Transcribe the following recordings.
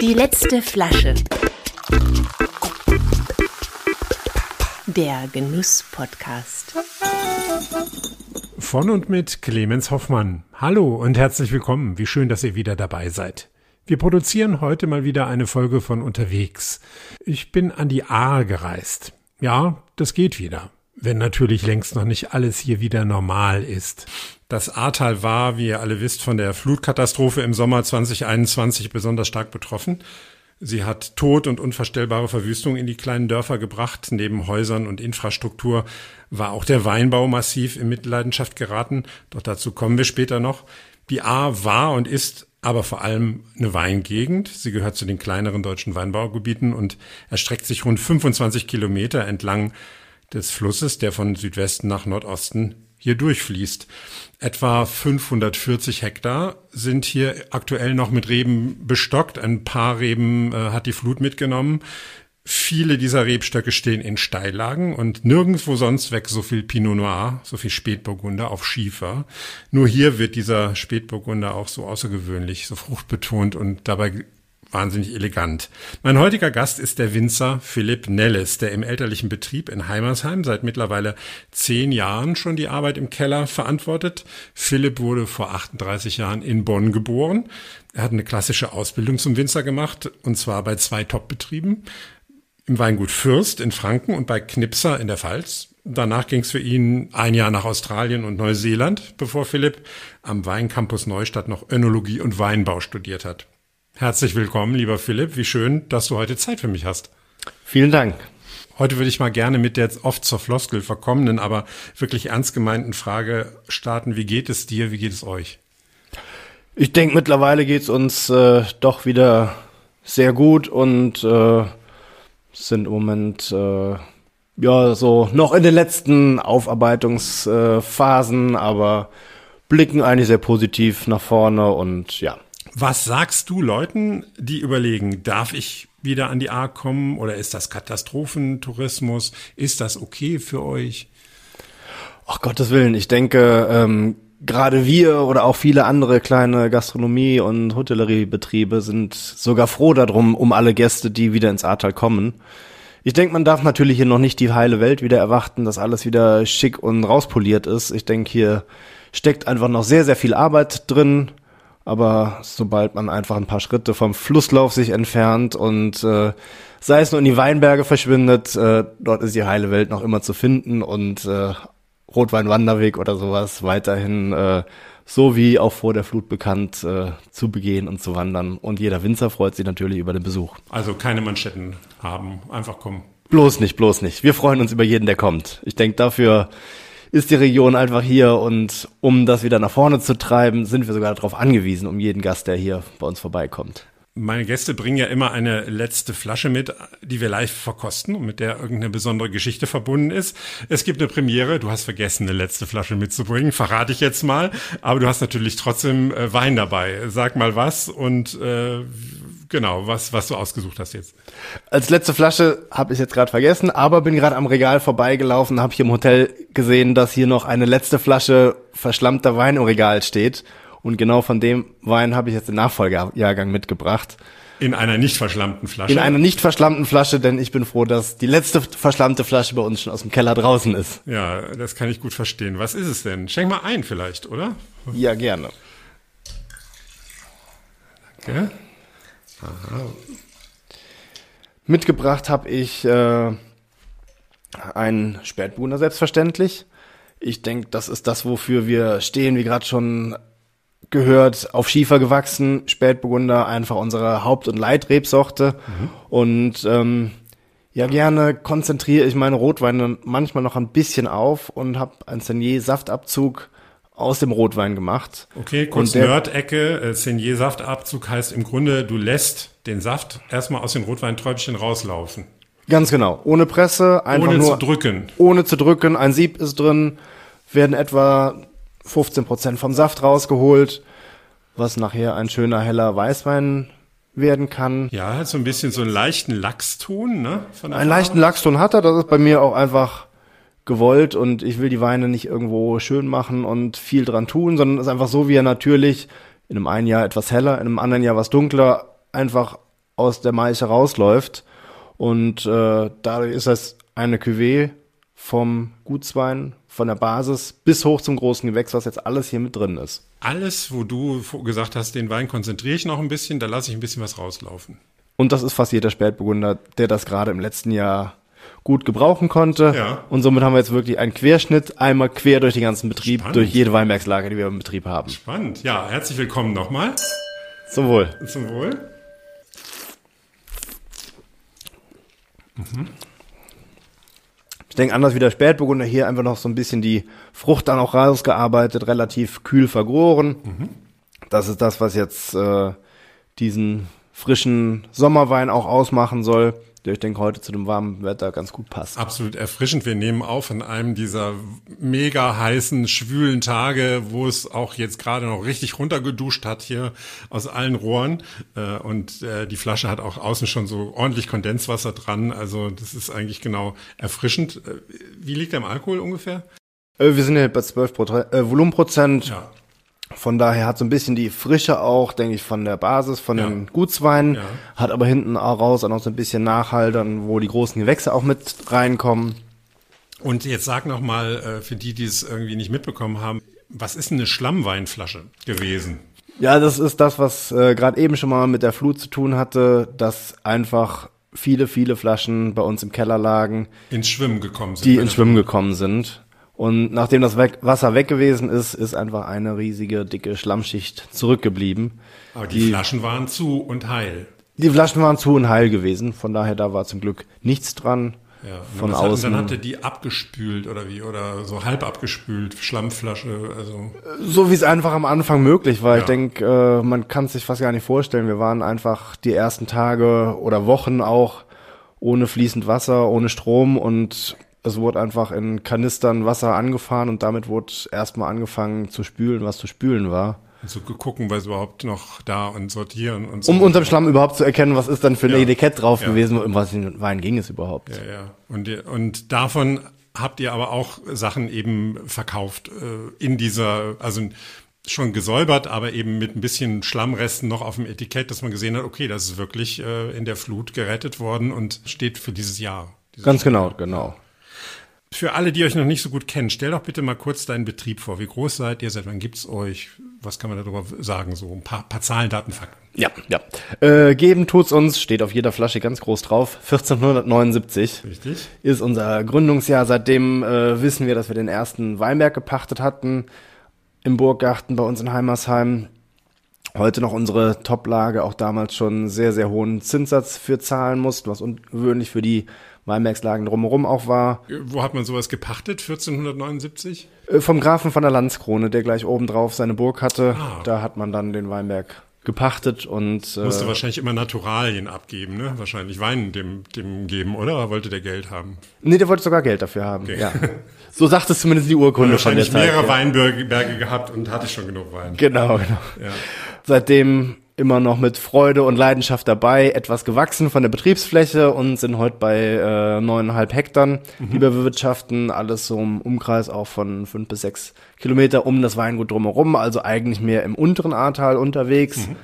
Die letzte Flasche. Der Genuss-Podcast. Von und mit Clemens Hoffmann. Hallo und herzlich willkommen. Wie schön, dass ihr wieder dabei seid. Wir produzieren heute mal wieder eine Folge von unterwegs. Ich bin an die Aar gereist. Ja, das geht wieder. Wenn natürlich längst noch nicht alles hier wieder normal ist. Das Ahrtal war, wie ihr alle wisst, von der Flutkatastrophe im Sommer 2021 besonders stark betroffen. Sie hat Tod und unvorstellbare Verwüstung in die kleinen Dörfer gebracht. Neben Häusern und Infrastruktur war auch der Weinbau massiv in Mitleidenschaft geraten. Doch dazu kommen wir später noch. Die Ahr war und ist aber vor allem eine Weingegend. Sie gehört zu den kleineren deutschen Weinbaugebieten und erstreckt sich rund 25 Kilometer entlang des Flusses, der von Südwesten nach Nordosten hier durchfließt. Etwa 540 Hektar sind hier aktuell noch mit Reben bestockt. Ein paar Reben äh, hat die Flut mitgenommen. Viele dieser Rebstöcke stehen in Steillagen und nirgendwo sonst wächst so viel Pinot Noir, so viel Spätburgunder auf Schiefer. Nur hier wird dieser Spätburgunder auch so außergewöhnlich, so fruchtbetont und dabei wahnsinnig elegant. Mein heutiger Gast ist der Winzer Philipp Nelles, der im elterlichen Betrieb in Heimersheim seit mittlerweile zehn Jahren schon die Arbeit im Keller verantwortet. Philipp wurde vor 38 Jahren in Bonn geboren. Er hat eine klassische Ausbildung zum Winzer gemacht, und zwar bei zwei Top-Betrieben. Im Weingut Fürst in Franken und bei Knipser in der Pfalz. Danach ging es für ihn ein Jahr nach Australien und Neuseeland, bevor Philipp am Weincampus Neustadt noch Önologie und Weinbau studiert hat. Herzlich willkommen, lieber Philipp. Wie schön, dass du heute Zeit für mich hast. Vielen Dank. Heute würde ich mal gerne mit der oft zur Floskel verkommenen, aber wirklich ernst gemeinten Frage starten. Wie geht es dir? Wie geht es euch? Ich denke, mittlerweile geht es uns äh, doch wieder sehr gut und äh, sind im Moment äh, ja so noch in den letzten Aufarbeitungsphasen, aber blicken eigentlich sehr positiv nach vorne und ja. Was sagst du Leuten, die überlegen, darf ich wieder an die A kommen oder ist das Katastrophentourismus? Ist das okay für euch? Ach Gottes Willen, ich denke, ähm, gerade wir oder auch viele andere kleine Gastronomie- und Hotelleriebetriebe sind sogar froh darum, um alle Gäste, die wieder ins Ahrtal kommen. Ich denke, man darf natürlich hier noch nicht die heile Welt wieder erwarten, dass alles wieder schick und rauspoliert ist. Ich denke, hier steckt einfach noch sehr, sehr viel Arbeit drin aber sobald man einfach ein paar Schritte vom Flusslauf sich entfernt und äh, sei es nur in die Weinberge verschwindet, äh, dort ist die heile Welt noch immer zu finden und äh, Rotweinwanderweg oder sowas weiterhin äh, so wie auch vor der Flut bekannt äh, zu begehen und zu wandern. Und jeder Winzer freut sich natürlich über den Besuch. Also keine Manschetten haben, einfach kommen. Bloß nicht, bloß nicht. Wir freuen uns über jeden, der kommt. Ich denke, dafür ist die Region einfach hier und um das wieder nach vorne zu treiben, sind wir sogar darauf angewiesen, um jeden Gast, der hier bei uns vorbeikommt. Meine Gäste bringen ja immer eine letzte Flasche mit, die wir live verkosten und mit der irgendeine besondere Geschichte verbunden ist. Es gibt eine Premiere, du hast vergessen, eine letzte Flasche mitzubringen, verrate ich jetzt mal, aber du hast natürlich trotzdem äh, Wein dabei. Sag mal was und äh, genau, was, was du ausgesucht hast jetzt. Als letzte Flasche habe ich jetzt gerade vergessen, aber bin gerade am Regal vorbeigelaufen, habe hier im Hotel gesehen, dass hier noch eine letzte Flasche verschlammter Wein im Regal steht. Und genau von dem Wein habe ich jetzt den Nachfolgejahrgang mitgebracht. In einer nicht verschlammten Flasche? In einer nicht verschlammten Flasche, denn ich bin froh, dass die letzte verschlammte Flasche bei uns schon aus dem Keller draußen ist. Ja, das kann ich gut verstehen. Was ist es denn? Schenk mal ein vielleicht, oder? Ja, gerne. Danke. Aha. Mitgebracht habe ich äh, einen Spätburgunder selbstverständlich. Ich denke, das ist das, wofür wir stehen, wie gerade schon gehört, auf Schiefer gewachsen, Spätburgunder, einfach unsere Haupt- und Leitrebsorte. Mhm. Und ähm, ja, gerne konzentriere ich meine Rotweine manchmal noch ein bisschen auf und habe einen Senier-Saftabzug aus dem Rotwein gemacht. Okay, kurz Nerd-Ecke. Äh, Senier-Saftabzug heißt im Grunde, du lässt den Saft erstmal aus den Rotweinträubchen rauslaufen. Ganz genau. Ohne Presse, einfach ohne nur. Ohne zu drücken. Ohne zu drücken. Ein Sieb ist drin, werden etwa 15 Prozent vom Saft rausgeholt, was nachher ein schöner heller Weißwein werden kann. Ja, hat so ein bisschen so einen leichten Lachston, ne? Einen leichten Lachston hat er. Das ist bei mir auch einfach gewollt und ich will die Weine nicht irgendwo schön machen und viel dran tun, sondern es ist einfach so, wie er natürlich in einem einen Jahr etwas heller, in einem anderen Jahr was dunkler, einfach aus der Maische rausläuft. Und äh, dadurch ist das eine Cuvée vom Gutswein, von der Basis bis hoch zum großen Gewächs, was jetzt alles hier mit drin ist. Alles, wo du gesagt hast, den Wein konzentriere ich noch ein bisschen, da lasse ich ein bisschen was rauslaufen. Und das ist fast jeder Spätburgunder, der das gerade im letzten Jahr gut gebrauchen konnte. Ja. Und somit haben wir jetzt wirklich einen Querschnitt einmal quer durch den ganzen Betrieb, Spannend. durch jede Weinbergslage, die wir im Betrieb haben. Spannend. Ja, herzlich willkommen nochmal. Zum Wohl. Zum Wohl. Ich denke, anders wie der Spätburgunder hier einfach noch so ein bisschen die Frucht dann auch rausgearbeitet, relativ kühl vergoren. Das ist das, was jetzt äh, diesen frischen Sommerwein auch ausmachen soll, der ich denke heute zu dem warmen Wetter ganz gut passt. Absolut erfrischend. Wir nehmen auf an einem dieser mega heißen, schwülen Tage, wo es auch jetzt gerade noch richtig runtergeduscht hat hier aus allen Rohren. Äh, Und äh, die Flasche hat auch außen schon so ordentlich Kondenswasser dran. Also das ist eigentlich genau erfrischend. Äh, Wie liegt der im Alkohol ungefähr? Äh, wir sind ja bei 12 Prozent, äh, Volumenprozent. Ja. Von daher hat so ein bisschen die Frische auch, denke ich, von der Basis, von Ja. den Gutsweinen, Ja. hat aber hinten auch raus auch noch so ein bisschen Nachhaltern, wo die großen Gewächse auch mit reinkommen. Und jetzt sag noch mal äh, für die, die es irgendwie nicht mitbekommen haben, was ist eine Schlammweinflasche gewesen? Ja, das ist das, was äh, gerade eben schon mal mit der Flut zu tun hatte, dass einfach viele, viele Flaschen bei uns im Keller lagen, Ins Schwimmen gekommen sind. die ins Schwimmen gekommen sind. Und nachdem das Wasser weg gewesen ist, ist einfach eine riesige, dicke Schlammschicht zurückgeblieben. Aber die, die- Flaschen waren zu und heil. Die Flaschen waren zu und heil gewesen, von daher da war zum Glück nichts dran. Ja, von was hat- außen. Dann ihr die abgespült oder wie? Oder so halb abgespült, Schlammflasche, also. So wie es einfach am Anfang möglich war. Ja. Ich denke, äh, man kann es sich fast gar nicht vorstellen. Wir waren einfach die ersten Tage oder Wochen auch ohne fließend Wasser, ohne Strom und es wurde einfach in Kanistern Wasser angefahren und damit wurde erstmal angefangen zu spülen, was zu spülen war. So gucken, was überhaupt noch da und sortieren und so. Um unterm Schlamm überhaupt zu erkennen, was ist dann für ein Ja. Etikett drauf Ja. gewesen, um was in Wein ging es überhaupt. Ja, ja. Und, und davon habt ihr aber auch Sachen eben verkauft äh, in dieser, also schon gesäubert, aber eben mit ein bisschen Schlammresten noch auf dem Etikett, dass man gesehen hat, okay, das ist wirklich äh, in der Flut gerettet worden und steht für dieses Jahr. Dieses Ganz genau, genau. Für alle, die euch noch nicht so gut kennen, stell doch bitte mal kurz deinen Betrieb vor. Wie groß seid ihr? Seit wann gibt's euch? Was kann man darüber sagen? So ein paar, paar Zahlen, Daten, Fakten. Ja, ja. Äh, geben tut's uns, steht auf jeder Flasche ganz groß drauf. 1479 Richtig? ist unser Gründungsjahr. Seitdem äh, wissen wir, dass wir den ersten Weinberg gepachtet hatten im Burggarten bei uns in Heimersheim. Heute noch unsere Toplage, auch damals schon sehr, sehr hohen Zinssatz für zahlen mussten, was ungewöhnlich für die Weinbergslagen drumherum auch war. Wo hat man sowas gepachtet? 1479? Äh, vom Grafen von der Landskrone, der gleich oben drauf seine Burg hatte. Ah. Da hat man dann den Weinberg gepachtet und äh, Musste wahrscheinlich immer Naturalien abgeben, ne? Wahrscheinlich Wein dem, dem geben, oder? Oder wollte der Geld haben? Nee, der wollte sogar Geld dafür haben. Okay. Ja. So sagt es zumindest die Urkunde von der Wahrscheinlich Zeit. mehrere ja. Weinberge Berge gehabt und hatte schon genug Wein. Genau, genau. Ja. Seitdem immer noch mit Freude und Leidenschaft dabei, etwas gewachsen von der Betriebsfläche und sind heute bei äh, neuneinhalb Hektar, Mhm. die wir bewirtschaften. Alles so im Umkreis auch von fünf bis sechs Kilometer um das Weingut drumherum, also eigentlich mehr im unteren Ahrtal unterwegs. Mhm.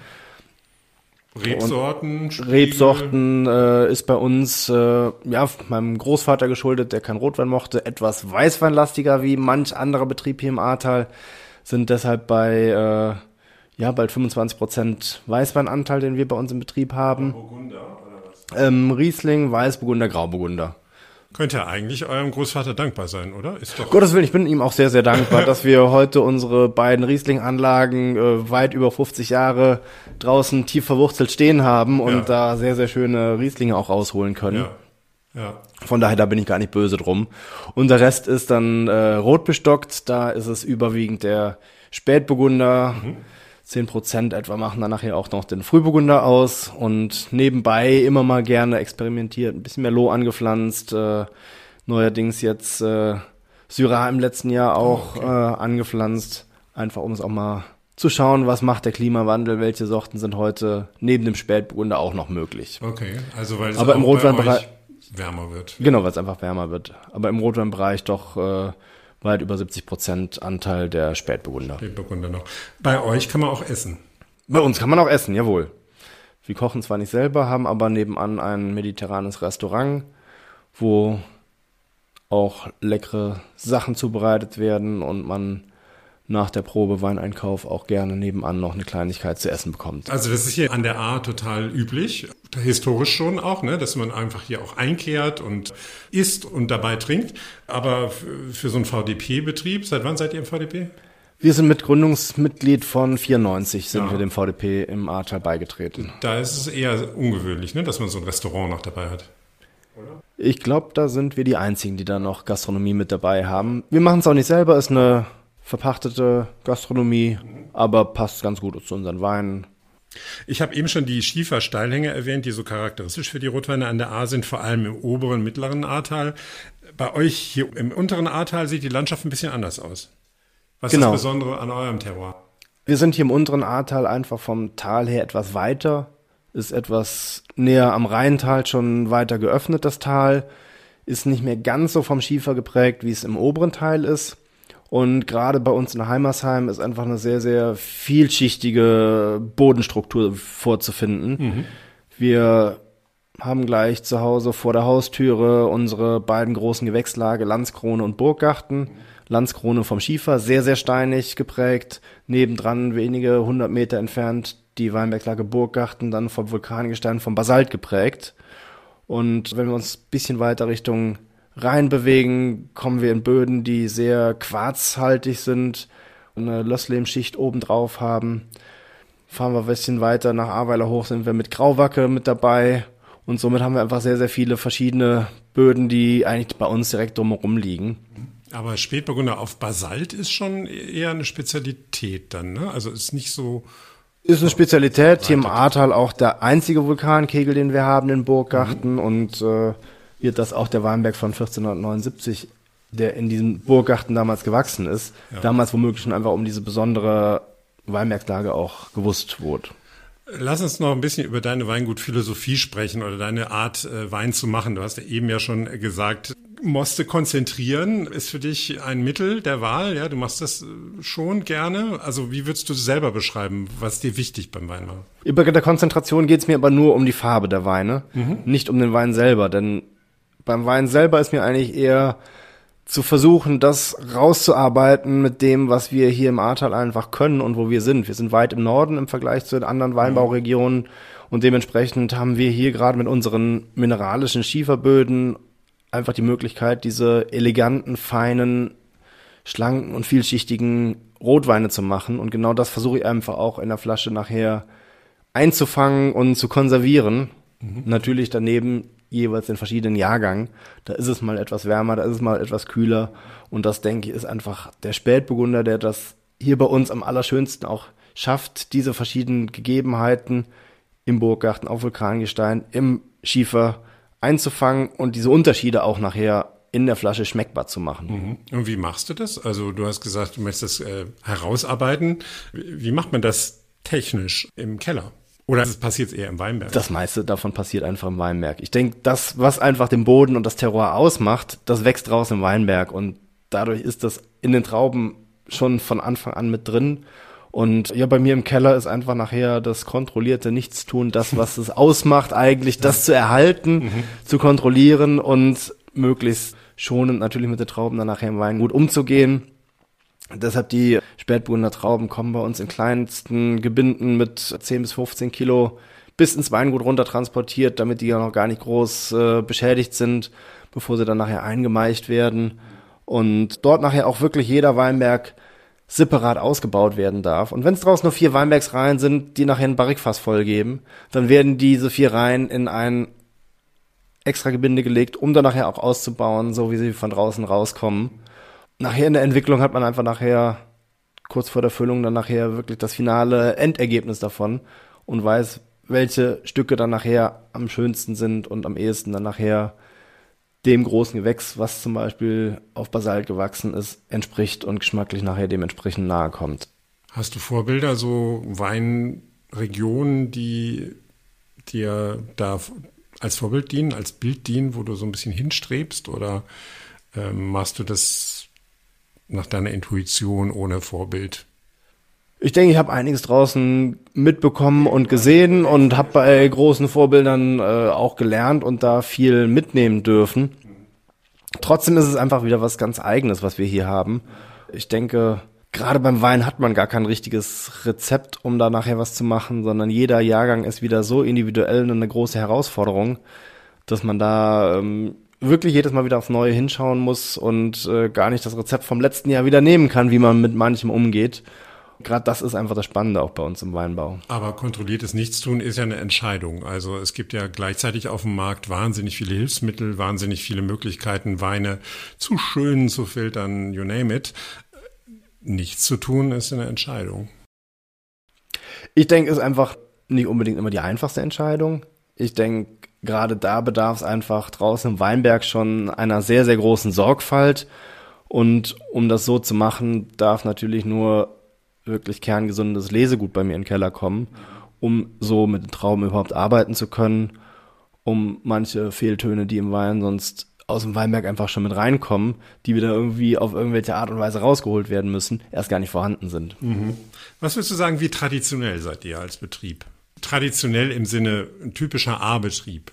Rebsorten, Stiele. Rebsorten äh, ist bei uns, äh, ja, meinem Großvater geschuldet, der kein Rotwein mochte, etwas weißweinlastiger wie manch anderer Betrieb hier im Ahrtal, sind deshalb bei, äh, ja, bald 25 Prozent Weißweinanteil, den wir bei uns im Betrieb haben. Burgunder oder was? Ähm, Riesling, Weißburgunder, Grauburgunder. Könnte eigentlich eurem Großvater dankbar sein, oder? Ist doch. Gottes Willen, ich bin ihm auch sehr, sehr dankbar, dass wir heute unsere beiden Riesling-Anlagen äh, weit über 50 Jahre draußen tief verwurzelt stehen haben und Ja. da sehr, sehr schöne Rieslinge auch rausholen können. Ja. Ja. Von daher, da bin ich gar nicht böse drum. Und der Rest ist dann äh, rot bestockt. Da ist es überwiegend der Spätburgunder. Zehn Prozent etwa machen dann nachher auch noch den Frühburgunder aus. Und nebenbei immer mal gerne experimentiert. Ein bisschen Merlot angepflanzt. Äh, neuerdings jetzt äh, Syrah im letzten Jahr auch äh, angepflanzt. Einfach um es auch mal zu schauen, was macht der Klimawandel, welche Sorten sind heute neben dem Spätburgunder auch noch möglich. Okay. Also weil es Aber im Rotweinbereich- wärmer wird. Genau, weil es einfach wärmer wird. Aber im Rotweinbereich doch äh, weit über 70 Prozent Anteil der Spätburgunder. Den Burgunder noch. Bei euch kann man auch essen. Bei uns kann man auch essen, jawohl. Wir kochen zwar nicht selber, haben aber nebenan ein mediterranes Restaurant, wo auch leckere Sachen zubereitet werden und man nach der Probe Weineinkauf auch gerne nebenan noch eine Kleinigkeit zu essen bekommt. Also das ist hier an der A total üblich, historisch schon auch, ne, dass man einfach hier auch einkehrt und isst und dabei trinkt. Aber für so einen VDP-Betrieb, seit wann seid ihr im VDP? Wir sind mit Gründungsmitglied von 94 sind ja. wir dem VDP im Ahrtal beigetreten. Da ist es eher ungewöhnlich, ne, dass man so ein Restaurant noch dabei hat. Oder? Ich glaube, da sind wir die Einzigen, die da noch Gastronomie mit dabei haben. Wir machen es auch nicht selber, ist eine verpachtete Gastronomie, aber passt ganz gut zu unseren Weinen. Ich habe eben schon die Schiefer-Steilhänge erwähnt, die so charakteristisch für die Rotweine an der A sind, vor allem im oberen, mittleren Ahrtal. Bei euch hier im unteren Ahrtal sieht die Landschaft ein bisschen anders aus. Was genau. ist das Besondere an eurem Terroir? Wir sind hier im unteren Ahrtal einfach vom Tal her etwas weiter, ist etwas näher am Rheintal schon weiter geöffnet, das Tal, ist nicht mehr ganz so vom Schiefer geprägt, wie es im oberen Teil ist. Und gerade bei uns in Heimersheim ist einfach eine sehr, sehr vielschichtige Bodenstruktur vorzufinden. Mhm. Wir haben gleich zu Hause vor der Haustüre unsere beiden großen Gewächslage Landskrone und Burggarten. Landskrone vom Schiefer, sehr, sehr steinig geprägt. Nebendran wenige hundert Meter entfernt die Weinberglage Burggarten, dann vom Vulkangestein vom Basalt geprägt. Und wenn wir uns ein bisschen weiter Richtung reinbewegen, kommen wir in Böden, die sehr quarzhaltig sind, eine Lösslehmschicht obendrauf haben. Fahren wir ein bisschen weiter nach Ahrweiler hoch, sind wir mit Grauwacke mit dabei. Und somit haben wir einfach sehr, sehr viele verschiedene Böden, die eigentlich bei uns direkt drumherum liegen. Aber Spätburgunder auf Basalt ist schon eher eine Spezialität dann, ne? Also ist nicht so. Ist eine Spezialität. Hier im Ahrtal auch der einzige Vulkankegel, den wir haben in Burggarten. Mhm. Und äh, wird das auch der Weinberg von 1479, der in diesem Burggarten damals gewachsen ist, ja. damals womöglich schon einfach um diese besondere Weinberglage auch gewusst wurde. Lass uns noch ein bisschen über deine Weingutphilosophie sprechen oder deine Art, äh, Wein zu machen. Du hast ja eben ja schon gesagt, Moste konzentrieren ist für dich ein Mittel der Wahl. Ja, du machst das äh, schon gerne. Also wie würdest du selber beschreiben, was dir wichtig beim Weinmachen? Über der Konzentration geht es mir aber nur um die Farbe der Weine, mhm. nicht um den Wein selber. Denn beim Wein selber ist mir eigentlich eher zu versuchen, das rauszuarbeiten mit dem, was wir hier im Ahrtal einfach können und wo wir sind. Wir sind weit im Norden im Vergleich zu den anderen Weinbauregionen und dementsprechend haben wir hier gerade mit unseren mineralischen Schieferböden einfach die Möglichkeit, diese eleganten, feinen, schlanken und vielschichtigen Rotweine zu machen. Und genau das versuche ich einfach auch in der Flasche nachher einzufangen und zu konservieren. Mhm. Natürlich daneben jeweils in verschiedenen Jahrgängen. Da ist es mal etwas wärmer, da ist es mal etwas kühler. Und das, denke ich, ist einfach der Spätburgunder, der das hier bei uns am allerschönsten auch schafft, diese verschiedenen Gegebenheiten im Burggarten, auf Vulkangestein, im Schiefer einzufangen und diese Unterschiede auch nachher in der Flasche schmeckbar zu machen. Mhm. Und wie machst du das? Also du hast gesagt, du möchtest das äh, herausarbeiten. Wie macht man das technisch im Keller? Oder passiert es eher im Weinberg? Das meiste davon passiert einfach im Weinberg. Ich denke, das, was einfach den Boden und das Terroir ausmacht, das wächst raus im Weinberg und dadurch ist das in den Trauben schon von Anfang an mit drin. Und ja, bei mir im Keller ist einfach nachher das kontrollierte Nichtstun, das, was es ausmacht, eigentlich das zu erhalten, mhm. zu kontrollieren und möglichst schonend natürlich mit den Trauben dann nachher im Wein gut umzugehen. Deshalb die Spätburgunder Trauben kommen bei uns in kleinsten Gebinden mit 10 bis 15 Kilo bis ins Weingut runter transportiert, damit die ja noch gar nicht groß äh, beschädigt sind, bevor sie dann nachher eingemeicht werden. Und dort nachher auch wirklich jeder Weinberg separat ausgebaut werden darf. Und wenn es draußen nur vier Weinbergsreihen sind, die nachher ein Barrikfass vollgeben, dann werden diese vier Reihen in ein extra Gebinde gelegt, um dann nachher auch auszubauen, so wie sie von draußen rauskommen nachher in der Entwicklung hat man einfach nachher kurz vor der Füllung dann nachher wirklich das finale Endergebnis davon und weiß, welche Stücke dann nachher am schönsten sind und am ehesten dann nachher dem großen Gewächs, was zum Beispiel auf Basalt gewachsen ist, entspricht und geschmacklich nachher dementsprechend nahe kommt. Hast du Vorbilder, so Weinregionen, die dir da als Vorbild dienen, als Bild dienen, wo du so ein bisschen hinstrebst oder ähm, machst du das nach deiner Intuition ohne Vorbild? Ich denke, ich habe einiges draußen mitbekommen und gesehen und habe bei großen Vorbildern äh, auch gelernt und da viel mitnehmen dürfen. Trotzdem ist es einfach wieder was ganz Eigenes, was wir hier haben. Ich denke, gerade beim Wein hat man gar kein richtiges Rezept, um da nachher was zu machen, sondern jeder Jahrgang ist wieder so individuell und eine große Herausforderung, dass man da ähm, wirklich jedes Mal wieder aufs Neue hinschauen muss und äh, gar nicht das Rezept vom letzten Jahr wieder nehmen kann, wie man mit manchem umgeht. Gerade das ist einfach das Spannende auch bei uns im Weinbau. Aber kontrolliertes Nichtstun ist ja eine Entscheidung. Also es gibt ja gleichzeitig auf dem Markt wahnsinnig viele Hilfsmittel, wahnsinnig viele Möglichkeiten, Weine zu schön zu filtern, you name it. Nichts zu tun ist eine Entscheidung. Ich denke, es ist einfach nicht unbedingt immer die einfachste Entscheidung. Ich denke, gerade da bedarf es einfach draußen im Weinberg schon einer sehr, sehr großen Sorgfalt. Und um das so zu machen, darf natürlich nur wirklich kerngesundes Lesegut bei mir in den Keller kommen, um so mit den Trauben überhaupt arbeiten zu können, um manche Fehltöne, die im Wein sonst aus dem Weinberg einfach schon mit reinkommen, die wieder irgendwie auf irgendwelche Art und Weise rausgeholt werden müssen, erst gar nicht vorhanden sind. Mhm. Was würdest du sagen, wie traditionell seid ihr als Betrieb? Traditionell im Sinne ein typischer A-Betrieb.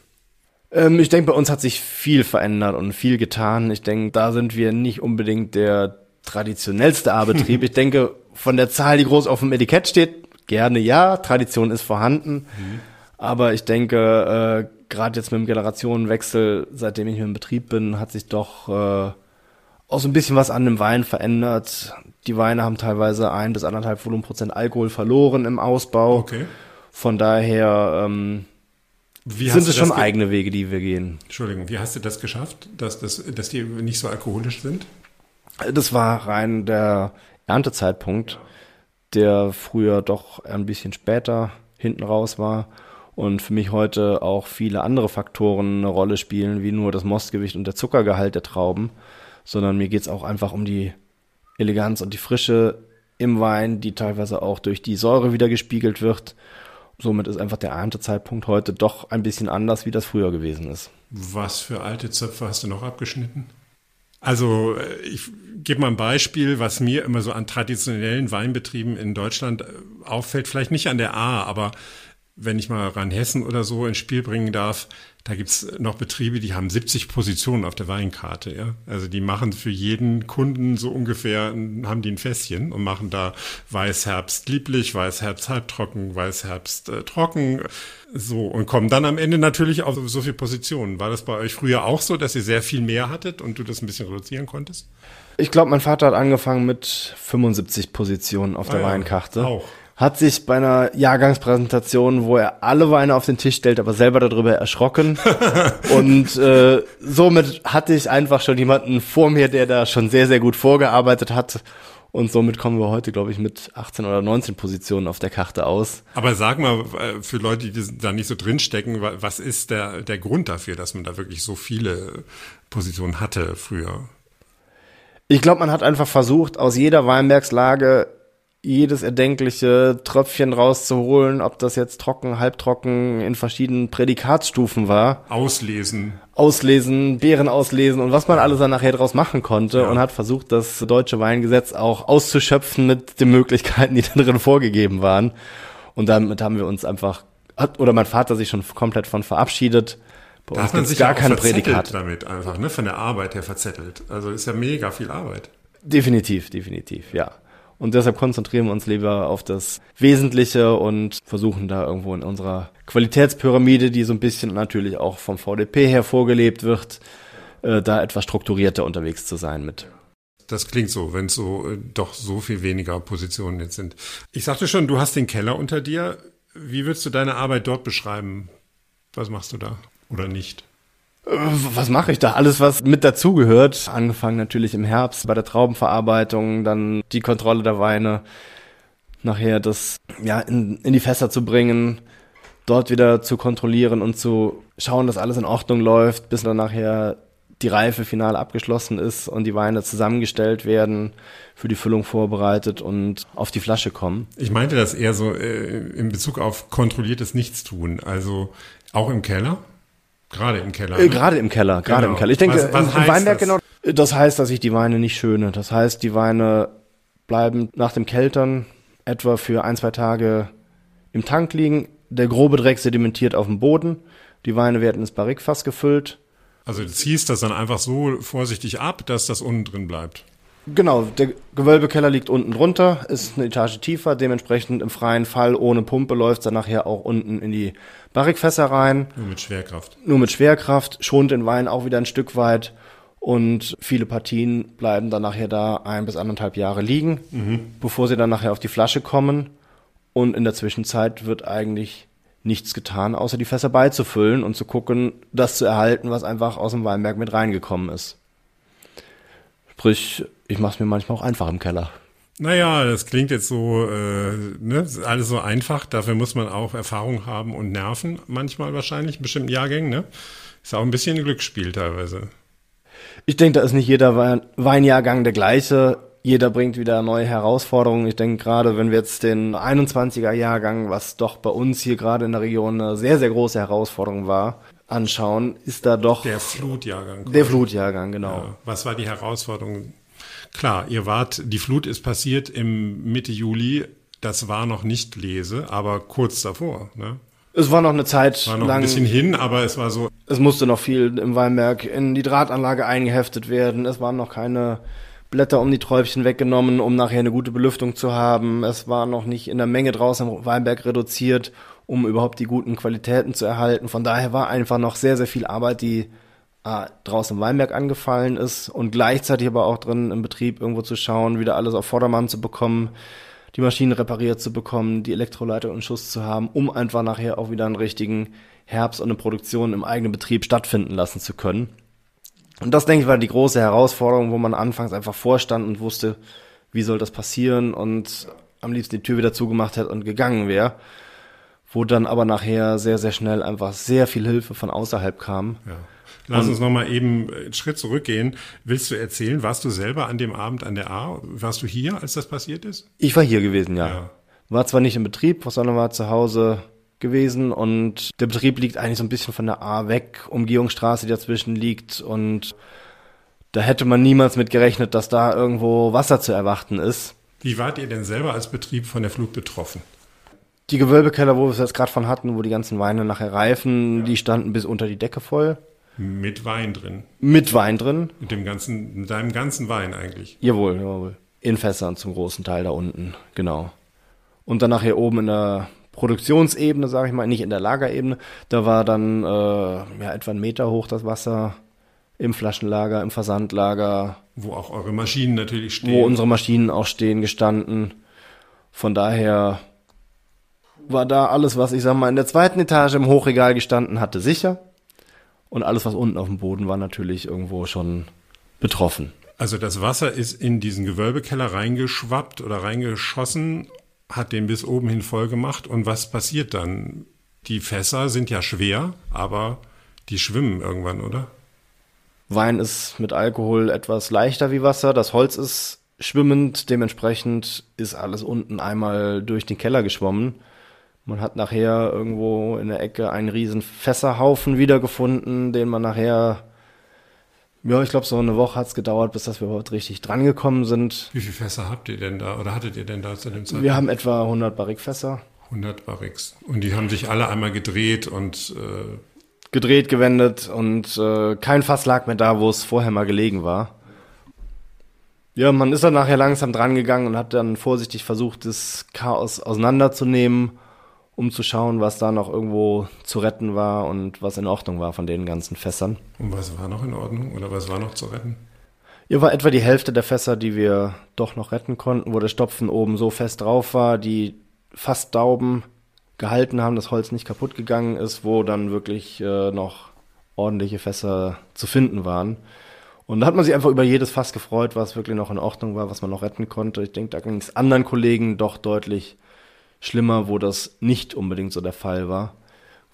Ähm, ich denke, bei uns hat sich viel verändert und viel getan. Ich denke, da sind wir nicht unbedingt der traditionellste A-Betrieb. ich denke, von der Zahl, die groß auf dem Etikett steht, gerne ja, Tradition ist vorhanden. Mhm. Aber ich denke, äh, gerade jetzt mit dem Generationenwechsel, seitdem ich im Betrieb bin, hat sich doch äh, auch so ein bisschen was an dem Wein verändert. Die Weine haben teilweise ein bis anderthalb Volumenprozent Alkohol verloren im Ausbau. Okay. Von daher ähm, sind es schon eigene Wege, die wir gehen. Entschuldigung, wie hast du das geschafft, dass, dass, dass die nicht so alkoholisch sind? Das war rein der Erntezeitpunkt, der früher doch ein bisschen später hinten raus war und für mich heute auch viele andere Faktoren eine Rolle spielen, wie nur das Mostgewicht und der Zuckergehalt der Trauben, sondern mir geht es auch einfach um die Eleganz und die Frische im Wein, die teilweise auch durch die Säure wieder gespiegelt wird. Somit ist einfach der Erntezeitpunkt heute doch ein bisschen anders, wie das früher gewesen ist. Was für alte Zöpfe hast du noch abgeschnitten? Also äh, ich gebe mal ein Beispiel, was mir immer so an traditionellen Weinbetrieben in Deutschland äh, auffällt, vielleicht nicht an der A, aber wenn ich mal Rheinhessen oder so ins Spiel bringen darf, da gibt's noch Betriebe, die haben 70 Positionen auf der Weinkarte. Ja? Also die machen für jeden Kunden so ungefähr, haben die ein Fässchen und machen da Weißherbst lieblich, Weißherbst halbtrocken, Weißherbst äh, trocken. So, und kommen dann am Ende natürlich auf so viele Positionen. War das bei euch früher auch so, dass ihr sehr viel mehr hattet und du das ein bisschen reduzieren konntest? Ich glaube, mein Vater hat angefangen mit 75 Positionen auf der ah, ja, Weinkarte. Auch hat sich bei einer Jahrgangspräsentation, wo er alle Weine auf den Tisch stellt, aber selber darüber erschrocken. und äh, somit hatte ich einfach schon jemanden vor mir, der da schon sehr, sehr gut vorgearbeitet hat. Und somit kommen wir heute, glaube ich, mit 18 oder 19 Positionen auf der Karte aus. Aber sag mal, äh, für Leute, die da nicht so drinstecken, was ist der, der Grund dafür, dass man da wirklich so viele Positionen hatte früher? Ich glaube, man hat einfach versucht, aus jeder Weinbergslage jedes erdenkliche Tröpfchen rauszuholen, ob das jetzt trocken, halbtrocken in verschiedenen Prädikatsstufen war. Auslesen. Auslesen, Beeren auslesen und was man alles dann nachher draus machen konnte ja. und hat versucht, das deutsche Weingesetz auch auszuschöpfen mit den Möglichkeiten, die da drin vorgegeben waren. Und damit haben wir uns einfach, hat, oder mein Vater sich schon komplett von verabschiedet. Bei da hat man sich gar keine Prädikate. damit einfach, ne, von der Arbeit her verzettelt. Also ist ja mega viel Arbeit. Definitiv, definitiv, ja. Und deshalb konzentrieren wir uns lieber auf das Wesentliche und versuchen da irgendwo in unserer Qualitätspyramide, die so ein bisschen natürlich auch vom VDP her vorgelebt wird, äh, da etwas strukturierter unterwegs zu sein mit. Das klingt so, wenn es so äh, doch so viel weniger Positionen jetzt sind. Ich sagte schon, du hast den Keller unter dir. Wie würdest du deine Arbeit dort beschreiben? Was machst du da oder nicht? Was mache ich da? Alles, was mit dazugehört. Angefangen natürlich im Herbst bei der Traubenverarbeitung, dann die Kontrolle der Weine, nachher das ja in, in die Fässer zu bringen, dort wieder zu kontrollieren und zu schauen, dass alles in Ordnung läuft, bis dann nachher die Reife final abgeschlossen ist und die Weine zusammengestellt werden, für die Füllung vorbereitet und auf die Flasche kommen. Ich meinte das eher so äh, in Bezug auf kontrolliertes Nichtstun, also auch im Keller. Gerade im Keller. Äh, ne? Gerade im Keller, gerade genau. im Keller. Ich denke, was, was im Weinberg das? genau. Das heißt, dass ich die Weine nicht schöne. Das heißt, die Weine bleiben nach dem Keltern etwa für ein, zwei Tage im Tank liegen. Der grobe Dreck sedimentiert auf dem Boden. Die Weine werden ins Barrikfass gefüllt. Also du ziehst das dann einfach so vorsichtig ab, dass das unten drin bleibt. Genau, der Gewölbekeller liegt unten drunter, ist eine Etage tiefer, dementsprechend im freien Fall ohne Pumpe läuft es dann nachher auch unten in die Barrikfässer rein. Nur mit Schwerkraft. Nur mit Schwerkraft, schont den Wein auch wieder ein Stück weit und viele Partien bleiben dann nachher da ein bis anderthalb Jahre liegen, bevor sie dann nachher auf die Flasche kommen. Und in der Zwischenzeit wird eigentlich nichts getan, außer die Fässer beizufüllen und zu gucken, das zu erhalten, was einfach aus dem Weinberg mit reingekommen ist. Sprich, ich mache es mir manchmal auch einfach im Keller. Naja, das klingt jetzt so, äh, ne, ist alles so einfach. Dafür muss man auch Erfahrung haben und Nerven, manchmal wahrscheinlich, in bestimmten Jahrgängen, ne? Ist auch ein bisschen ein Glücksspiel teilweise. Ich denke, da ist nicht jeder Wein Weinjahrgang der gleiche. Jeder bringt wieder neue Herausforderungen. Ich denke gerade, wenn wir jetzt den 21er Jahrgang, was doch bei uns hier gerade in der Region eine sehr, sehr große Herausforderung war, anschauen, ist da doch Der Flutjahrgang. der Flutjahrgang, genau. Ja. Was war die Herausforderung? Klar, ihr wart, die Flut ist passiert im Mitte Juli. Das war noch nicht Lese, aber kurz davor. Ne? Es war noch eine Zeit War noch lang, ein bisschen hin, aber es war so, es musste noch viel im Weinberg in die Drahtanlage eingeheftet werden. Es waren noch keine Blätter um die Träubchen weggenommen, um nachher eine gute Belüftung zu haben. Es war noch nicht in der Menge draußen im Weinberg reduziert, um überhaupt die guten Qualitäten zu erhalten. Von daher war einfach noch sehr, sehr viel Arbeit, die äh, draußen im Weinberg angefallen ist und gleichzeitig aber auch drin im Betrieb irgendwo zu schauen, wieder alles auf Vordermann zu bekommen, die Maschinen repariert zu bekommen, die Elektroleiter in Schuss zu haben, um einfach nachher auch wieder einen richtigen Herbst und eine Produktion im eigenen Betrieb stattfinden lassen zu können. Und das, denke ich, war die große Herausforderung, wo man anfangs einfach vorstand und wusste, wie soll das passieren und am liebsten die Tür wieder zugemacht hätte und gegangen wäre. Wo dann aber nachher sehr, sehr schnell einfach sehr viel Hilfe von außerhalb kam. ja. Lass uns nochmal eben einen Schritt zurückgehen. Willst du erzählen, warst du selber an dem Abend an der A? Warst du hier, als das passiert ist? Ich war hier gewesen, ja. Ja. War zwar nicht im Betrieb, sondern war zu Hause gewesen und der Betrieb liegt eigentlich so ein bisschen von der A weg, Umgehungsstraße, die dazwischen liegt und da hätte man niemals mit gerechnet, dass da irgendwo Wasser zu erwarten ist. Wie wart ihr denn selber als Betrieb von der Flut betroffen? Die Gewölbekeller, wo wir es jetzt gerade von hatten, wo die ganzen Weine nachher reifen, die standen bis unter die Decke voll. Mit Wein drin. Mit Wein drin. Mit dem ganzen, mit deinem ganzen Wein eigentlich. Jawohl, jawohl. In Fässern zum großen Teil da unten, genau. Und dann nachher oben in der Produktionsebene, sage ich mal, nicht in der Lagerebene, da war dann äh, ja, etwa einen Meter hoch das Wasser im Flaschenlager, im Versandlager, Wo auch eure Maschinen natürlich stehen. wo unsere Maschinen auch stehen, gestanden. Von daher war da alles, was ich sag mal in der zweiten Etage im Hochregal gestanden hatte, sicher. Und alles, was unten auf dem Boden war, natürlich irgendwo schon betroffen. Also das Wasser ist in diesen Gewölbekeller reingeschwappt oder reingeschossen, hat den bis oben hin voll gemacht. Und was passiert dann? Die Fässer sind ja schwer, aber die schwimmen irgendwann, oder? Wein ist mit Alkohol etwas leichter wie Wasser. Das Holz ist schwimmend. Dementsprechend ist alles unten einmal durch den Keller geschwommen. Man hat nachher irgendwo in der Ecke einen riesen Fässerhaufen wiedergefunden, den man nachher, ja, ich glaube, so eine Woche hat's gedauert, bis dass wir überhaupt richtig drangekommen sind. Wie viele Fässer habt ihr denn da oder hattet ihr denn da zu dem Zeitpunkt? Wir haben etwa 100 Barrikfässer. 100 Barrix. Und die haben sich alle einmal gedreht und äh, gedreht, gewendet und äh, kein Fass lag mehr da, wo es vorher mal gelegen war. Ja, man ist dann nachher langsam dran gegangen und hat dann vorsichtig versucht, das Chaos auseinanderzunehmen, um zu schauen, was da noch irgendwo zu retten war und was in Ordnung war von den ganzen Fässern. und was war noch in Ordnung oder was war noch zu retten? Hier war etwa die Hälfte der Fässer, die wir doch noch retten konnten, wo der Stopfen oben so fest drauf war, die fast Dauben gehalten haben, das Holz nicht kaputt gegangen ist, wo dann wirklich äh, noch ordentliche Fässer zu finden waren. Und da hat man sich einfach über jedes Fass gefreut, was wirklich noch in Ordnung war, was man noch retten konnte. Ich denke, da ging es anderen Kollegen doch deutlich schlimmer, wo das nicht unbedingt so der Fall war,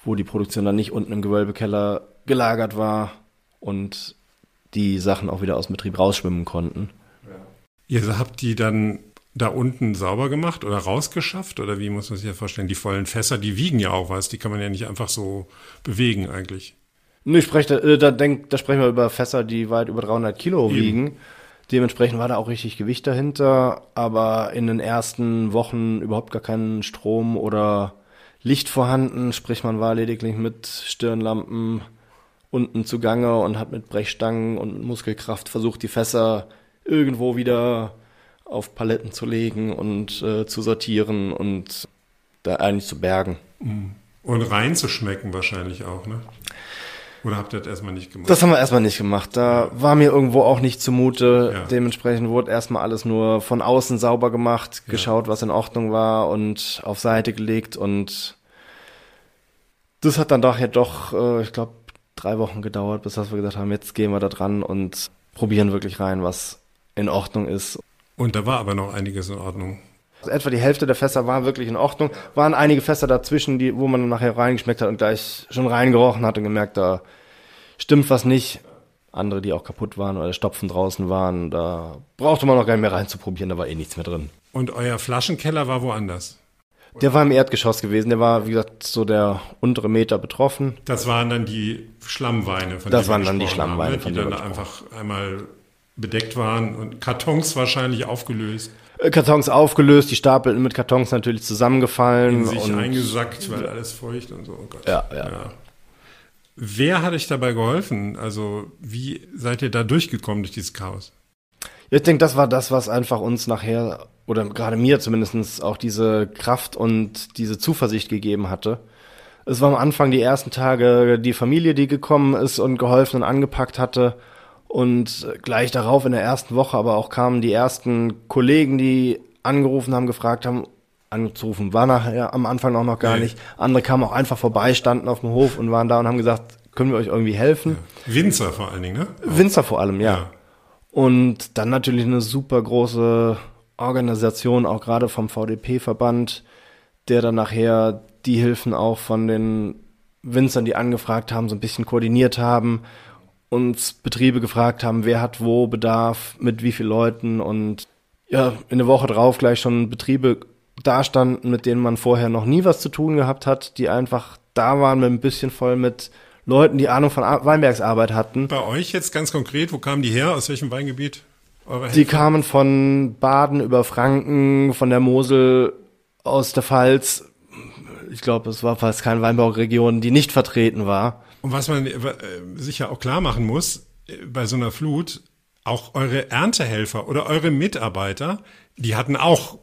wo die Produktion dann nicht unten im Gewölbekeller gelagert war und die Sachen auch wieder aus dem Betrieb rausschwimmen konnten. Ihr habt die dann da unten sauber gemacht oder rausgeschafft oder wie muss man sich das vorstellen? Die vollen Fässer, die wiegen ja auch was, die kann man ja nicht einfach so bewegen eigentlich. Nö, ich spreche, da, äh, da, denk, da sprechen wir über Fässer, die weit über 300 Kilo Eben. wiegen. Dementsprechend war da auch richtig Gewicht dahinter, aber in den ersten Wochen überhaupt gar keinen Strom oder Licht vorhanden, sprich man war lediglich mit Stirnlampen unten zugange und hat mit Brechstangen und Muskelkraft versucht, die Fässer irgendwo wieder auf Paletten zu legen und äh, zu sortieren und da eigentlich zu bergen. Und reinzuschmecken wahrscheinlich auch, ne? Oder habt ihr das erstmal nicht gemacht? Das haben wir erstmal nicht gemacht. Da war mir irgendwo auch nicht zumute. Ja. Dementsprechend wurde erstmal alles nur von außen sauber gemacht, Ja. geschaut, was in Ordnung war und auf Seite gelegt. Und das hat dann doch ja doch, äh, ich glaube, drei Wochen gedauert, bis dass wir gesagt haben, jetzt gehen wir da dran und probieren wirklich rein, was in Ordnung ist. Und da war aber noch einiges in Ordnung. Also etwa die Hälfte der Fässer war wirklich in Ordnung. Waren einige Fässer dazwischen, die, wo man nachher reingeschmeckt hat und gleich schon reingerochen hat und gemerkt, da stimmt was nicht. Andere, die auch kaputt waren oder der Stopfen draußen waren, da brauchte man noch gar nicht mehr reinzuprobieren, da war eh nichts mehr drin. Und euer Flaschenkeller war woanders. Der war im Erdgeschoss gewesen, der war, wie gesagt, so der untere Meter betroffen. Das waren dann die Schlammweine, von Das waren dann die gesprochen haben, Schlammweine, ne? die dann einfach einmal bedeckt waren und Kartons wahrscheinlich aufgelöst, Kartons aufgelöst, die Stapel mit Kartons natürlich zusammengefallen. in sich und eingesackt, weil alles feucht und so. Oh Gott. Ja, ja. Wer hat euch dabei geholfen? Also wie seid ihr da durchgekommen durch dieses Chaos? Ich denke, das war das, was einfach uns nachher, oder gerade mir zumindestens auch diese Kraft und diese Zuversicht gegeben hatte. Es war am Anfang die ersten Tage die Familie, die gekommen ist und geholfen und angepackt hatte. Und gleich darauf in der ersten Woche aber auch kamen die ersten Kollegen, die angerufen haben, gefragt haben, angerufen, war nachher am Anfang auch noch gar Nee. nicht. Andere kamen auch einfach vorbei, standen auf dem Hof und waren da und haben gesagt, können wir euch irgendwie helfen? Winzer vor allen Dingen, ne? Winzer vor allem, ja. Ja. Und dann natürlich eine super große Organisation, auch gerade vom VDP-Verband, der dann nachher die Hilfen auch von den Winzern, die angefragt haben, so ein bisschen koordiniert haben, uns Betriebe gefragt haben, wer hat wo Bedarf, mit wie vielen Leuten und ja, in der Woche drauf gleich schon Betriebe dastanden, mit denen man vorher noch nie was zu tun gehabt hat, die einfach da waren mit ein bisschen voll mit Leuten, die Ahnung von Ar- Weinbergsarbeit hatten. Bei euch jetzt ganz konkret, wo kamen die her? Aus welchem Weingebiet? Die kamen von Baden über Franken, von der Mosel, aus der Pfalz. Ich glaube, es war fast keine Weinbauregion, die nicht vertreten war. Und was man äh, sicher auch klar machen muss, äh, bei so einer Flut, auch eure Erntehelfer oder eure Mitarbeiter, die hatten auch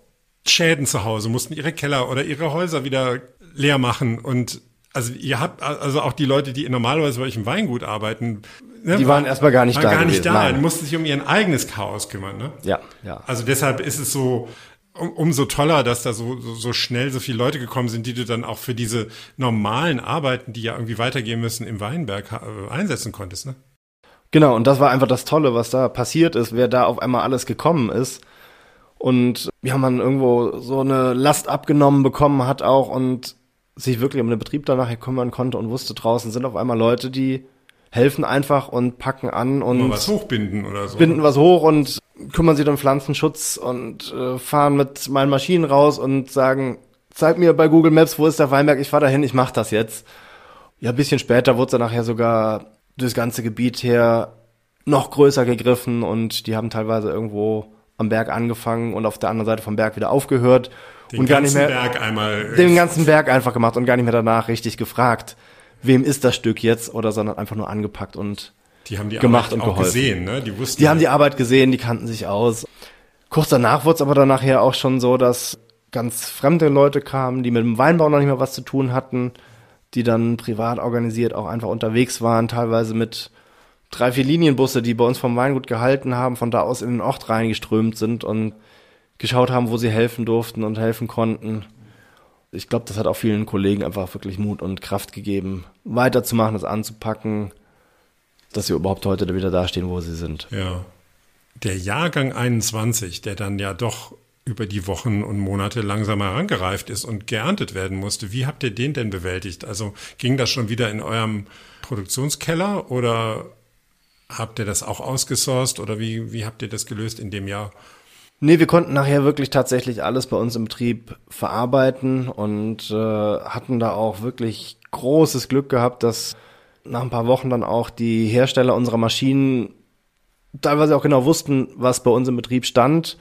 Schäden zu Hause, mussten ihre Keller oder ihre Häuser wieder leer machen und also ihr habt also auch die Leute, die normalerweise bei euch im Weingut arbeiten, ne, Die waren erstmal gar nicht waren da gar nicht gewesen, da, nein. mussten sich um ihr eigenes Chaos kümmern, ne? Ja, ja. Also deshalb ist es so um, umso toller, dass da so, so, so schnell so viele Leute gekommen sind, die du dann auch für diese normalen Arbeiten, die ja irgendwie weitergehen müssen, im Weinberg äh, einsetzen konntest. Ne? Genau, und das war einfach das Tolle, was da passiert ist, wer da auf einmal alles gekommen ist. Und ja, man irgendwo so eine Last abgenommen bekommen hat auch und sich wirklich um den Betrieb dann nachher kümmern konnte und wusste, draußen sind auf einmal Leute, die helfen einfach und packen an und was hochbinden oder so. binden was hoch und kümmern sich um Pflanzenschutz und äh, fahren mit meinen Maschinen raus und sagen, zeig mir bei Google Maps, wo ist der Weinberg, ich fahr dahin, ich mach das jetzt. Ja, ein bisschen später wurde dann nachher sogar das ganze Gebiet her noch größer gegriffen und die haben teilweise irgendwo am Berg angefangen und auf der anderen Seite vom Berg wieder aufgehört Den und gar nicht mehr Berg einmal. den ganzen Berg einfach gemacht und gar nicht mehr danach richtig gefragt, wem ist das Stück jetzt oder sondern einfach nur angepackt und die haben die gemacht Arbeit und auch geholfen. gesehen, ne? Die wussten. die haben die Arbeit gesehen, die kannten sich aus. Kurz danach wurde es aber dann nachher auch schon so, dass ganz fremde Leute kamen, die mit dem Weinbau noch nicht mehr was zu tun hatten, die dann privat organisiert auch einfach unterwegs waren, teilweise mit drei, vier Linienbusse, die bei uns vom Weingut gehalten haben, von da aus in den Ort reingeströmt sind und geschaut haben, wo sie helfen durften und helfen konnten. Ich glaube, das hat auch vielen Kollegen einfach wirklich Mut und Kraft gegeben, weiterzumachen, das anzupacken, dass sie überhaupt heute wieder dastehen, wo sie sind. Ja. Der Jahrgang 21, der dann ja doch über die Wochen und Monate langsam herangereift ist und geerntet werden musste. Wie habt ihr den denn bewältigt? Also ging das schon wieder in eurem Produktionskeller oder habt ihr das auch ausgesourced oder wie, wie habt ihr das gelöst in dem Jahr? Nee, wir konnten nachher wirklich tatsächlich alles bei uns im Betrieb verarbeiten und äh, hatten da auch wirklich großes Glück gehabt, dass nach ein paar Wochen dann auch die Hersteller unserer Maschinen teilweise auch genau wussten, was bei uns im Betrieb stand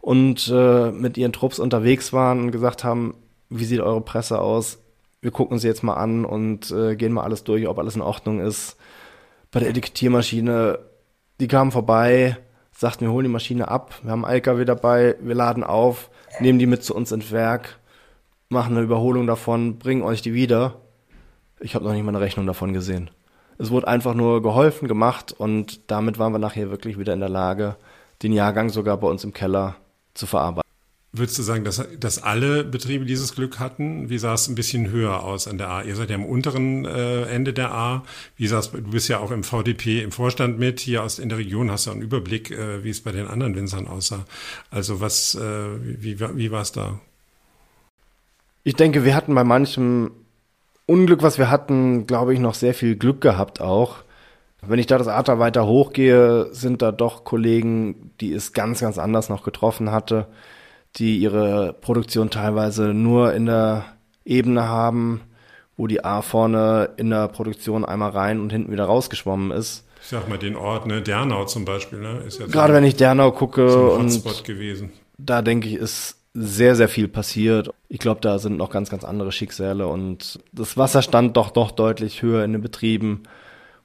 und äh, mit ihren Trupps unterwegs waren und gesagt haben, wie sieht eure Presse aus? Wir gucken sie jetzt mal an und äh, gehen mal alles durch, ob alles in Ordnung ist. Bei der Etikettiermaschine, die kamen vorbei, sagten, wir holen die Maschine ab, wir haben einen LKW dabei, wir laden auf, nehmen die mit zu uns ins Werk, machen eine Überholung davon, bringen euch die wieder. Ich habe noch nicht mal eine Rechnung davon gesehen. Es wurde einfach nur geholfen, gemacht und damit waren wir nachher wirklich wieder in der Lage, den Jahrgang sogar bei uns im Keller zu verarbeiten. Würdest du sagen, dass, dass alle Betriebe dieses Glück hatten? Wie sah es ein bisschen höher aus an der A? Ihr seid ja am unteren äh, Ende der A. Wie sah es, du bist ja auch im VDP im Vorstand mit. Hier aus in der Region hast du einen Überblick, äh, wie es bei den anderen Winzern aussah. Also was, äh, wie, wie, wie war es da? Ich denke, wir hatten bei manchem Unglück, was wir hatten, glaube ich, noch sehr viel Glück gehabt auch. Wenn ich da das Ater weiter hochgehe, sind da doch Kollegen, die es ganz, ganz anders noch getroffen hatte die ihre Produktion teilweise nur in der Ebene haben, wo die A vorne in der Produktion einmal rein und hinten wieder rausgeschwommen ist. Ich sag mal den Ort, ne, Dernau zum Beispiel, ne, ist ja gerade so wenn ich Dernau gucke so und gewesen. da denke ich, ist sehr, sehr viel passiert. Ich glaube, da sind noch ganz, ganz andere Schicksale und das Wasser stand doch doch deutlich höher in den Betrieben,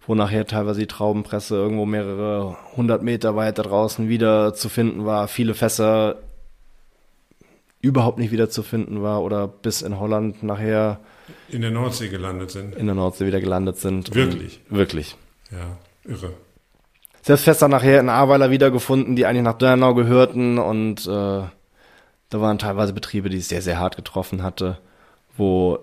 wo nachher teilweise die Traubenpresse irgendwo mehrere hundert Meter weiter draußen wieder zu finden war. Viele Fässer überhaupt nicht wieder zu finden war oder bis in Holland nachher in der Nordsee gelandet sind. In der Nordsee wieder gelandet sind. Wirklich? wirklich. Ja, irre. Selbst Fester nachher in Ahrweiler wiedergefunden, die eigentlich nach Dörnau gehörten und äh, da waren teilweise Betriebe, die es sehr, sehr hart getroffen hatte, wo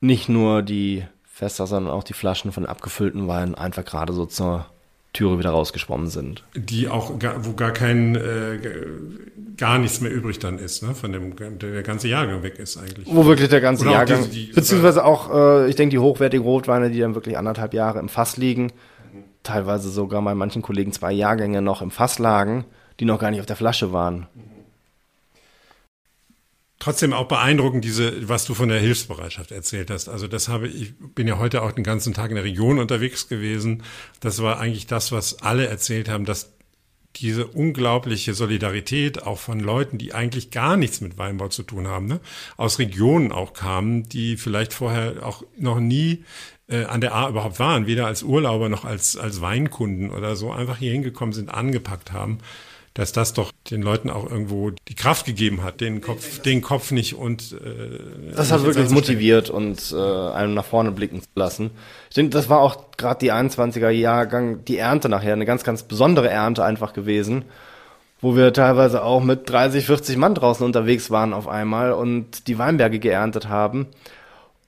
nicht nur die Fässer, sondern auch die Flaschen von abgefüllten Wein einfach gerade so zur Türe wieder rausgeschwommen sind. Die auch, wo gar kein, äh, gar nichts mehr übrig dann ist, ne? Von dem, der ganze Jahrgang weg ist eigentlich. Wo wirklich der ganze Oder Jahrgang, diese, die, beziehungsweise auch, äh, ich denke, die hochwertigen Rotweine, die dann wirklich anderthalb Jahre im Fass liegen, mhm. teilweise sogar bei manchen Kollegen zwei Jahrgänge noch im Fass lagen, die noch gar nicht auf der Flasche waren. Mhm trotzdem auch beeindruckend, diese, was du von der Hilfsbereitschaft erzählt hast. Also das habe ich bin ja heute auch den ganzen Tag in der Region unterwegs gewesen. Das war eigentlich das, was alle erzählt haben, dass diese unglaubliche Solidarität auch von Leuten, die eigentlich gar nichts mit Weinbau zu tun haben, ne? aus Regionen auch kamen, die vielleicht vorher auch noch nie äh, an der A überhaupt waren, weder als Urlauber noch als, als Weinkunden oder so, einfach hier hingekommen sind, angepackt haben dass das doch den Leuten auch irgendwo die Kraft gegeben hat, den Kopf, den Kopf nicht und äh, das hat wirklich motiviert und äh, einem nach vorne blicken zu lassen. Ich denke, das war auch gerade die 21er Jahrgang, die Ernte nachher, eine ganz, ganz besondere Ernte einfach gewesen, wo wir teilweise auch mit 30, 40 Mann draußen unterwegs waren auf einmal und die Weinberge geerntet haben.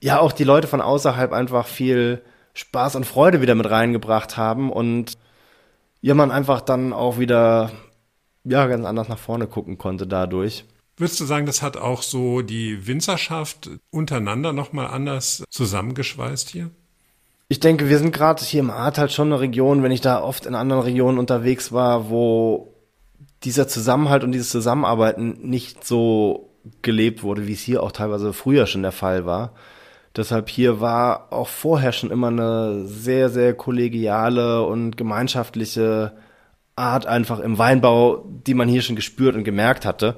Ja, auch die Leute von außerhalb einfach viel Spaß und Freude wieder mit reingebracht haben und ja, man einfach dann auch wieder ja, ganz anders nach vorne gucken konnte dadurch. Würdest du sagen, das hat auch so die Winzerschaft untereinander nochmal anders zusammengeschweißt hier? Ich denke, wir sind gerade hier im Art halt schon eine Region, wenn ich da oft in anderen Regionen unterwegs war, wo dieser Zusammenhalt und dieses Zusammenarbeiten nicht so gelebt wurde, wie es hier auch teilweise früher schon der Fall war. Deshalb hier war auch vorher schon immer eine sehr, sehr kollegiale und gemeinschaftliche Art einfach im Weinbau, die man hier schon gespürt und gemerkt hatte.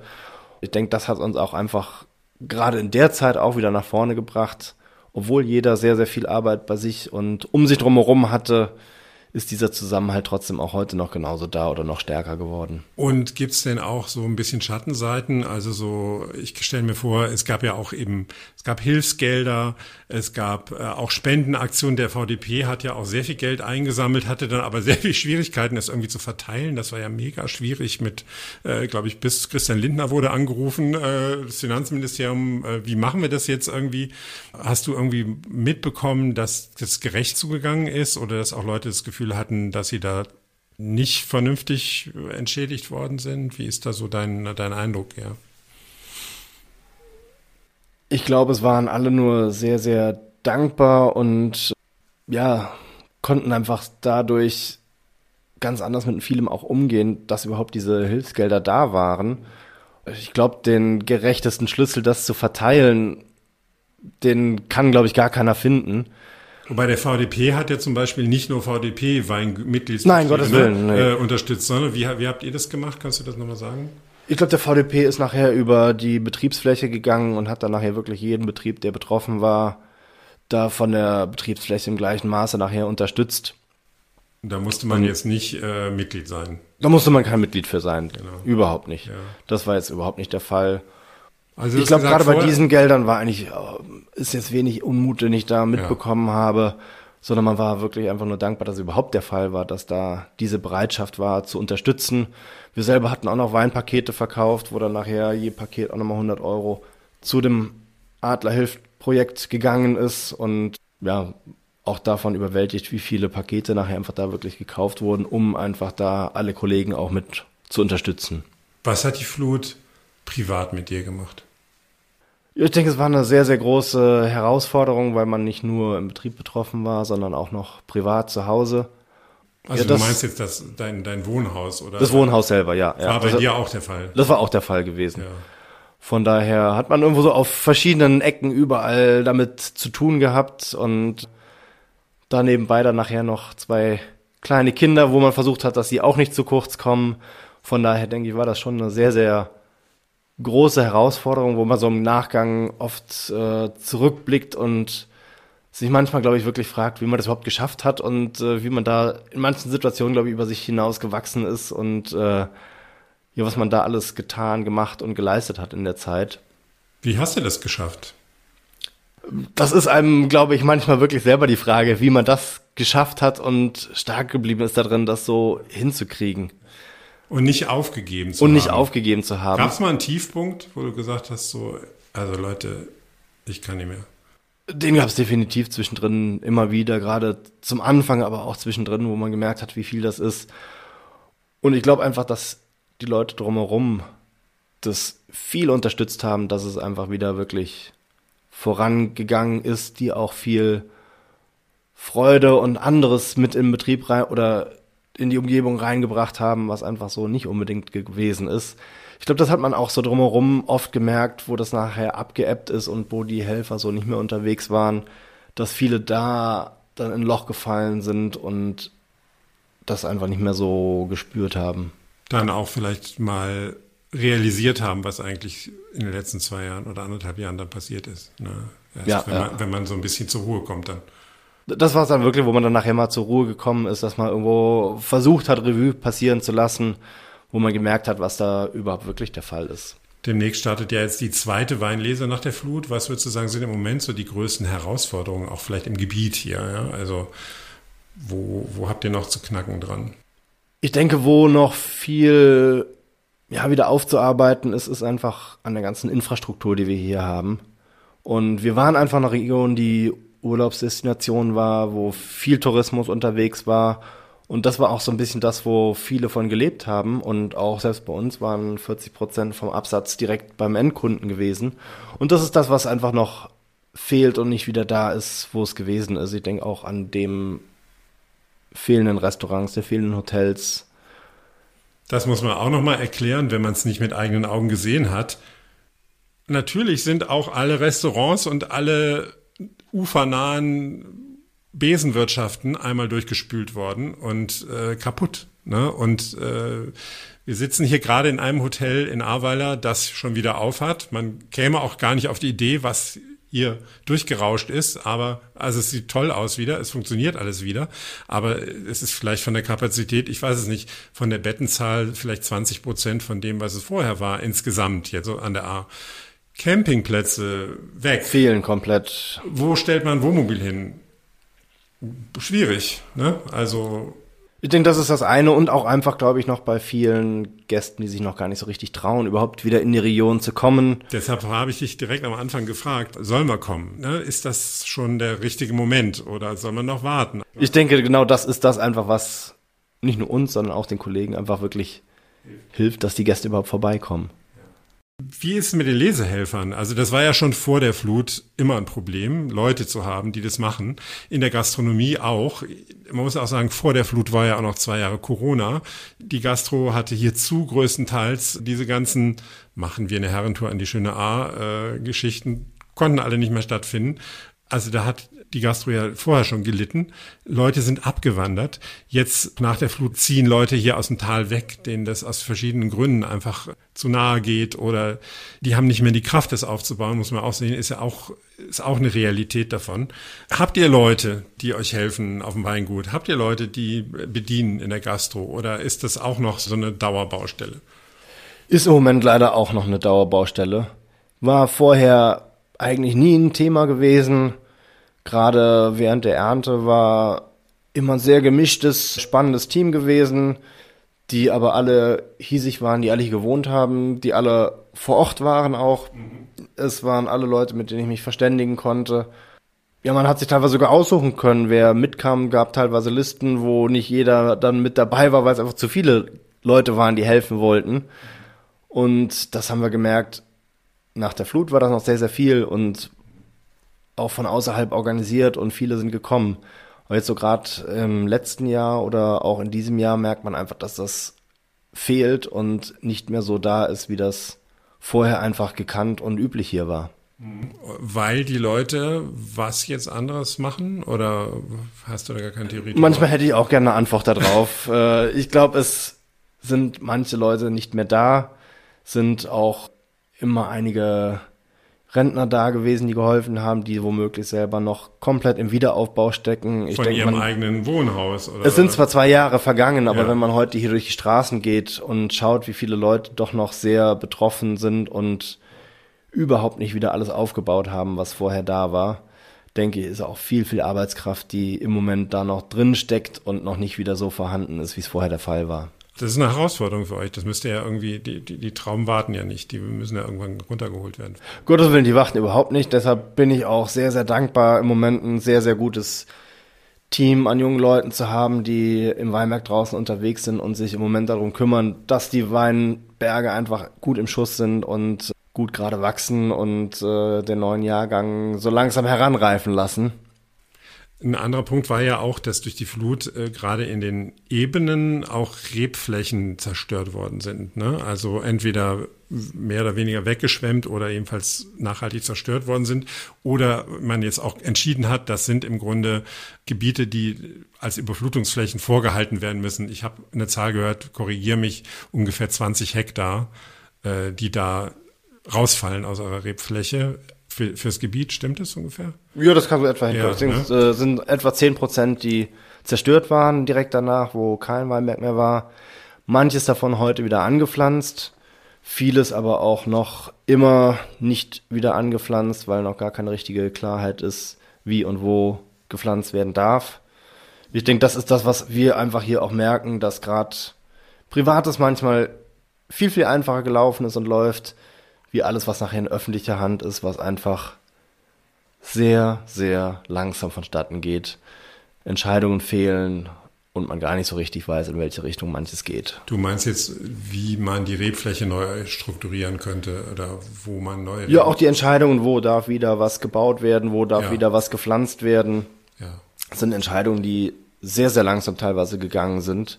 Ich denke, das hat uns auch einfach gerade in der Zeit auch wieder nach vorne gebracht, obwohl jeder sehr, sehr viel Arbeit bei sich und um sich drumherum hatte, ist dieser Zusammenhalt trotzdem auch heute noch genauso da oder noch stärker geworden. Und gibt's denn auch so ein bisschen Schattenseiten? Also so, ich stelle mir vor, es gab ja auch eben, es gab Hilfsgelder, es gab äh, auch Spendenaktionen. Der VDP hat ja auch sehr viel Geld eingesammelt, hatte dann aber sehr viel Schwierigkeiten, das irgendwie zu verteilen. Das war ja mega schwierig mit, äh, glaube ich, bis Christian Lindner wurde angerufen, äh, das Finanzministerium, äh, wie machen wir das jetzt irgendwie? Hast du irgendwie mitbekommen, dass das gerecht zugegangen ist oder dass auch Leute das Gefühl Gefühl hatten, dass sie da nicht vernünftig entschädigt worden sind? Wie ist da so dein, dein Eindruck, ja? Ich glaube, es waren alle nur sehr, sehr dankbar und ja, konnten einfach dadurch ganz anders mit vielem auch umgehen, dass überhaupt diese Hilfsgelder da waren. Ich glaube, den gerechtesten Schlüssel, das zu verteilen, den kann, glaube ich, gar keiner finden. Wobei der VDP hat ja zum Beispiel nicht nur VDP-Weinmitgliedsbetriebe Nein, Gottes Willen, nee. äh, unterstützt, sondern wie, wie habt ihr das gemacht? Kannst du das nochmal sagen? Ich glaube, der VDP ist nachher über die Betriebsfläche gegangen und hat dann nachher wirklich jeden Betrieb, der betroffen war, da von der Betriebsfläche im gleichen Maße nachher unterstützt. Da musste man jetzt nicht äh, Mitglied sein. Da musste man kein Mitglied für sein. Genau. Überhaupt nicht. Ja. Das war jetzt überhaupt nicht der Fall. Also Ich glaube, gerade bei diesen Geldern war eigentlich, äh, ist jetzt wenig Unmut, den ich da mitbekommen habe, sondern man war wirklich einfach nur dankbar, dass es überhaupt der Fall war, dass da diese Bereitschaft war, zu unterstützen. Wir selber hatten auch noch Weinpakete verkauft, wo dann nachher je Paket auch nochmal 100 Euro zu dem Adlerhilft-Projekt gegangen ist und ja, auch davon überwältigt, wie viele Pakete nachher einfach da wirklich gekauft wurden, um einfach da alle Kollegen auch mit zu unterstützen. Was hat die Flut privat mit dir gemacht? Ich denke, es war eine sehr, sehr große Herausforderung, weil man nicht nur im Betrieb betroffen war, sondern auch noch privat zu Hause. Also Ja, du das- meinst jetzt das, dein, dein Wohnhaus oder? Das Wohnhaus selber, ja. ja. War bei Also, dir auch der Fall. das war auch der Fall gewesen. Ja. Von daher hat man irgendwo so auf verschiedenen Ecken überall damit zu tun gehabt und da nebenbei dann nachher noch zwei kleine Kinder, wo man versucht hat, dass sie auch nicht zu kurz kommen. Von daher denke ich, war das schon eine sehr, sehr große Herausforderung, wo man so im Nachgang oft äh, zurückblickt und sich manchmal, glaube ich, wirklich fragt, wie man das überhaupt geschafft hat und äh, wie man da in manchen Situationen, glaube ich, über sich hinaus gewachsen ist und äh, ja, was man da alles getan, gemacht und geleistet hat in der Zeit. Wie hast du das geschafft? Das ist einem, glaube ich, manchmal wirklich selber die Frage, wie man das geschafft hat und stark geblieben ist darin, das so hinzukriegen Und nicht aufgegeben zu und haben. nicht aufgegeben zu haben. Gab es mal einen Tiefpunkt, wo du gesagt hast, so, also Leute, ich kann nicht mehr. Den gab es definitiv zwischendrin immer wieder, gerade zum Anfang, aber auch zwischendrin, wo man gemerkt hat, wie viel das ist. Und ich glaube einfach, dass die Leute drumherum das viel unterstützt haben, dass es einfach wieder wirklich vorangegangen ist, die auch viel Freude und anderes mit in Betrieb rein oder in die Umgebung reingebracht haben, was einfach so nicht unbedingt gewesen ist. Ich glaube, das hat man auch so drumherum oft gemerkt, wo das nachher abgeebbt ist und wo die Helfer so nicht mehr unterwegs waren, dass viele da dann in ein Loch gefallen sind und das einfach nicht mehr so gespürt haben. Dann auch vielleicht mal realisiert haben, was eigentlich in den letzten zwei Jahren oder anderthalb Jahren dann passiert ist. Ne? Erst Ja, wenn, ja. Man, wenn man so ein bisschen zur Ruhe kommt dann. Das war es dann wirklich, wo man dann nachher mal zur Ruhe gekommen ist, dass man irgendwo versucht hat, Revue passieren zu lassen, wo man gemerkt hat, was da überhaupt wirklich der Fall ist. Demnächst startet ja jetzt die zweite Weinlese nach der Flut. Was würdest du sagen, sind im Moment so die größten Herausforderungen, auch vielleicht im Gebiet hier? Ja? Also wo, wo habt ihr noch zu knacken dran? Ich denke, wo noch viel ja, wieder aufzuarbeiten ist, ist einfach an der ganzen Infrastruktur, die wir hier haben. Und wir waren einfach eine Region, die Urlaubsdestination war, wo viel Tourismus unterwegs war. Und das war auch so ein bisschen das, wo viele von gelebt haben. Und auch selbst bei uns waren 40 Prozent vom Absatz direkt beim Endkunden gewesen. Und das ist das, was einfach noch fehlt und nicht wieder da ist, wo es gewesen ist. Ich denke auch an dem fehlenden Restaurants, der fehlenden Hotels. Das muss man auch nochmal erklären, wenn man es nicht mit eigenen Augen gesehen hat. Natürlich sind auch alle Restaurants und alle ufernahen Besenwirtschaften einmal durchgespült worden und äh, kaputt. Ne? Und äh, wir sitzen hier gerade in einem Hotel in Ahrweiler, das schon wieder auf hat. Man käme auch gar nicht auf die Idee, was hier durchgerauscht ist, aber also es sieht toll aus wieder, es funktioniert alles wieder, aber es ist vielleicht von der Kapazität, ich weiß es nicht, von der Bettenzahl vielleicht 20 Prozent von dem, was es vorher war, insgesamt jetzt so an der A. Campingplätze weg. Fehlen komplett. Wo stellt man Wohnmobil hin? Schwierig, ne? Also Ich denke, das ist das eine und auch einfach, glaube ich, noch bei vielen Gästen, die sich noch gar nicht so richtig trauen, überhaupt wieder in die Region zu kommen. Deshalb habe ich dich direkt am Anfang gefragt, soll man kommen? Ne? Ist das schon der richtige Moment oder soll man noch warten? Ich denke, genau das ist das einfach, was nicht nur uns, sondern auch den Kollegen einfach wirklich hilft, dass die Gäste überhaupt vorbeikommen. Wie ist es mit den Lesehelfern? Also das war ja schon vor der Flut immer ein Problem, Leute zu haben, die das machen. In der Gastronomie auch. Man muss auch sagen, vor der Flut war ja auch noch zwei Jahre Corona. Die Gastro hatte hierzu größtenteils diese ganzen, machen wir eine Herrentour an die schöne A-Geschichten, konnten alle nicht mehr stattfinden. Also da hat die Gastro ja vorher schon gelitten. Leute sind abgewandert. Jetzt nach der Flut ziehen Leute hier aus dem Tal weg, denen das aus verschiedenen Gründen einfach zu nahe geht oder die haben nicht mehr die Kraft, das aufzubauen, muss man auch sehen, ist ja auch, ist auch eine Realität davon. Habt ihr Leute, die euch helfen auf dem Weingut? Habt ihr Leute, die bedienen in der Gastro oder ist das auch noch so eine Dauerbaustelle? Ist im Moment leider auch noch eine Dauerbaustelle. War vorher eigentlich nie ein Thema gewesen Gerade während der Ernte war immer ein sehr gemischtes, spannendes Team gewesen, die aber alle hiesig waren, die alle hier gewohnt haben, die alle vor Ort waren auch. Mhm. Es waren alle Leute, mit denen ich mich verständigen konnte. Ja, man hat sich teilweise sogar aussuchen können, wer mitkam, gab teilweise Listen, wo nicht jeder dann mit dabei war, weil es einfach zu viele Leute waren, die helfen wollten. Und das haben wir gemerkt, nach der Flut war das noch sehr, sehr viel und auch von außerhalb organisiert und viele sind gekommen. Aber jetzt so gerade im letzten Jahr oder auch in diesem Jahr merkt man einfach, dass das fehlt und nicht mehr so da ist, wie das vorher einfach gekannt und üblich hier war. Weil die Leute was jetzt anderes machen oder hast du da gar keine Theorie? Manchmal hätte ich auch gerne eine Antwort darauf. Äh, ich glaube, es sind manche Leute nicht mehr da, sind auch immer einige Rentner da gewesen, die geholfen haben, die womöglich selber noch komplett im Wiederaufbau stecken. Ich Von denk, ihrem man, eigenen Wohnhaus, oder? Es sind zwar zwei Jahre vergangen, aber ja. wenn man heute hier durch die Straßen geht und schaut, wie viele Leute doch noch sehr betroffen sind und überhaupt nicht wieder alles aufgebaut haben, was vorher da war, denke ich, ist auch viel, viel Arbeitskraft, die im Moment da noch drin steckt und noch nicht wieder so vorhanden ist, wie es vorher der Fall war. Das ist eine Herausforderung für euch. Das müsste ja irgendwie, die, die, die Trauben warten ja nicht. Die müssen ja irgendwann runtergeholt werden. Gottes Willen, die warten überhaupt nicht. Deshalb bin ich auch sehr, sehr dankbar, im Moment ein sehr, sehr gutes Team an jungen Leuten zu haben, die im Weinberg draußen unterwegs sind und sich im Moment darum kümmern, dass die Weinberge einfach gut im Schuss sind und gut gerade wachsen und äh, den neuen Jahrgang so langsam heranreifen lassen. Ein anderer Punkt war ja auch, dass durch die Flut äh, gerade in den Ebenen auch Rebflächen zerstört worden sind. Ne? Also entweder mehr oder weniger weggeschwemmt oder ebenfalls nachhaltig zerstört worden sind. Oder man jetzt auch entschieden hat, das sind im Grunde Gebiete, die als Überflutungsflächen vorgehalten werden müssen. Ich habe eine Zahl gehört, korrigiere mich, ungefähr 20 Hektar, äh, die da rausfallen aus eurer Rebfläche für, fürs Gebiet, stimmt das ungefähr? Ja, das kann so etwa hinkommen. Ja, ne? äh, sind etwa zehn Prozent, die zerstört waren direkt danach, wo kein Weinberg mehr war. Manches davon heute wieder angepflanzt, vieles aber auch noch immer nicht wieder angepflanzt, weil noch gar keine richtige Klarheit ist, wie und wo gepflanzt werden darf. Ich denke, das ist das, was wir einfach hier auch merken, dass gerade Privates manchmal viel, viel einfacher gelaufen ist und läuft, wie alles, was nachher in öffentlicher Hand ist, was einfach sehr, sehr langsam vonstatten geht. Entscheidungen fehlen und man gar nicht so richtig weiß, in welche Richtung manches geht. Du meinst jetzt, wie man die Rebfläche neu strukturieren könnte oder wo man neu. Ja, auch die Entscheidungen, wo darf wieder was gebaut werden, wo darf ja. wieder was gepflanzt werden. Ja. Das sind Entscheidungen, die sehr, sehr langsam teilweise gegangen sind.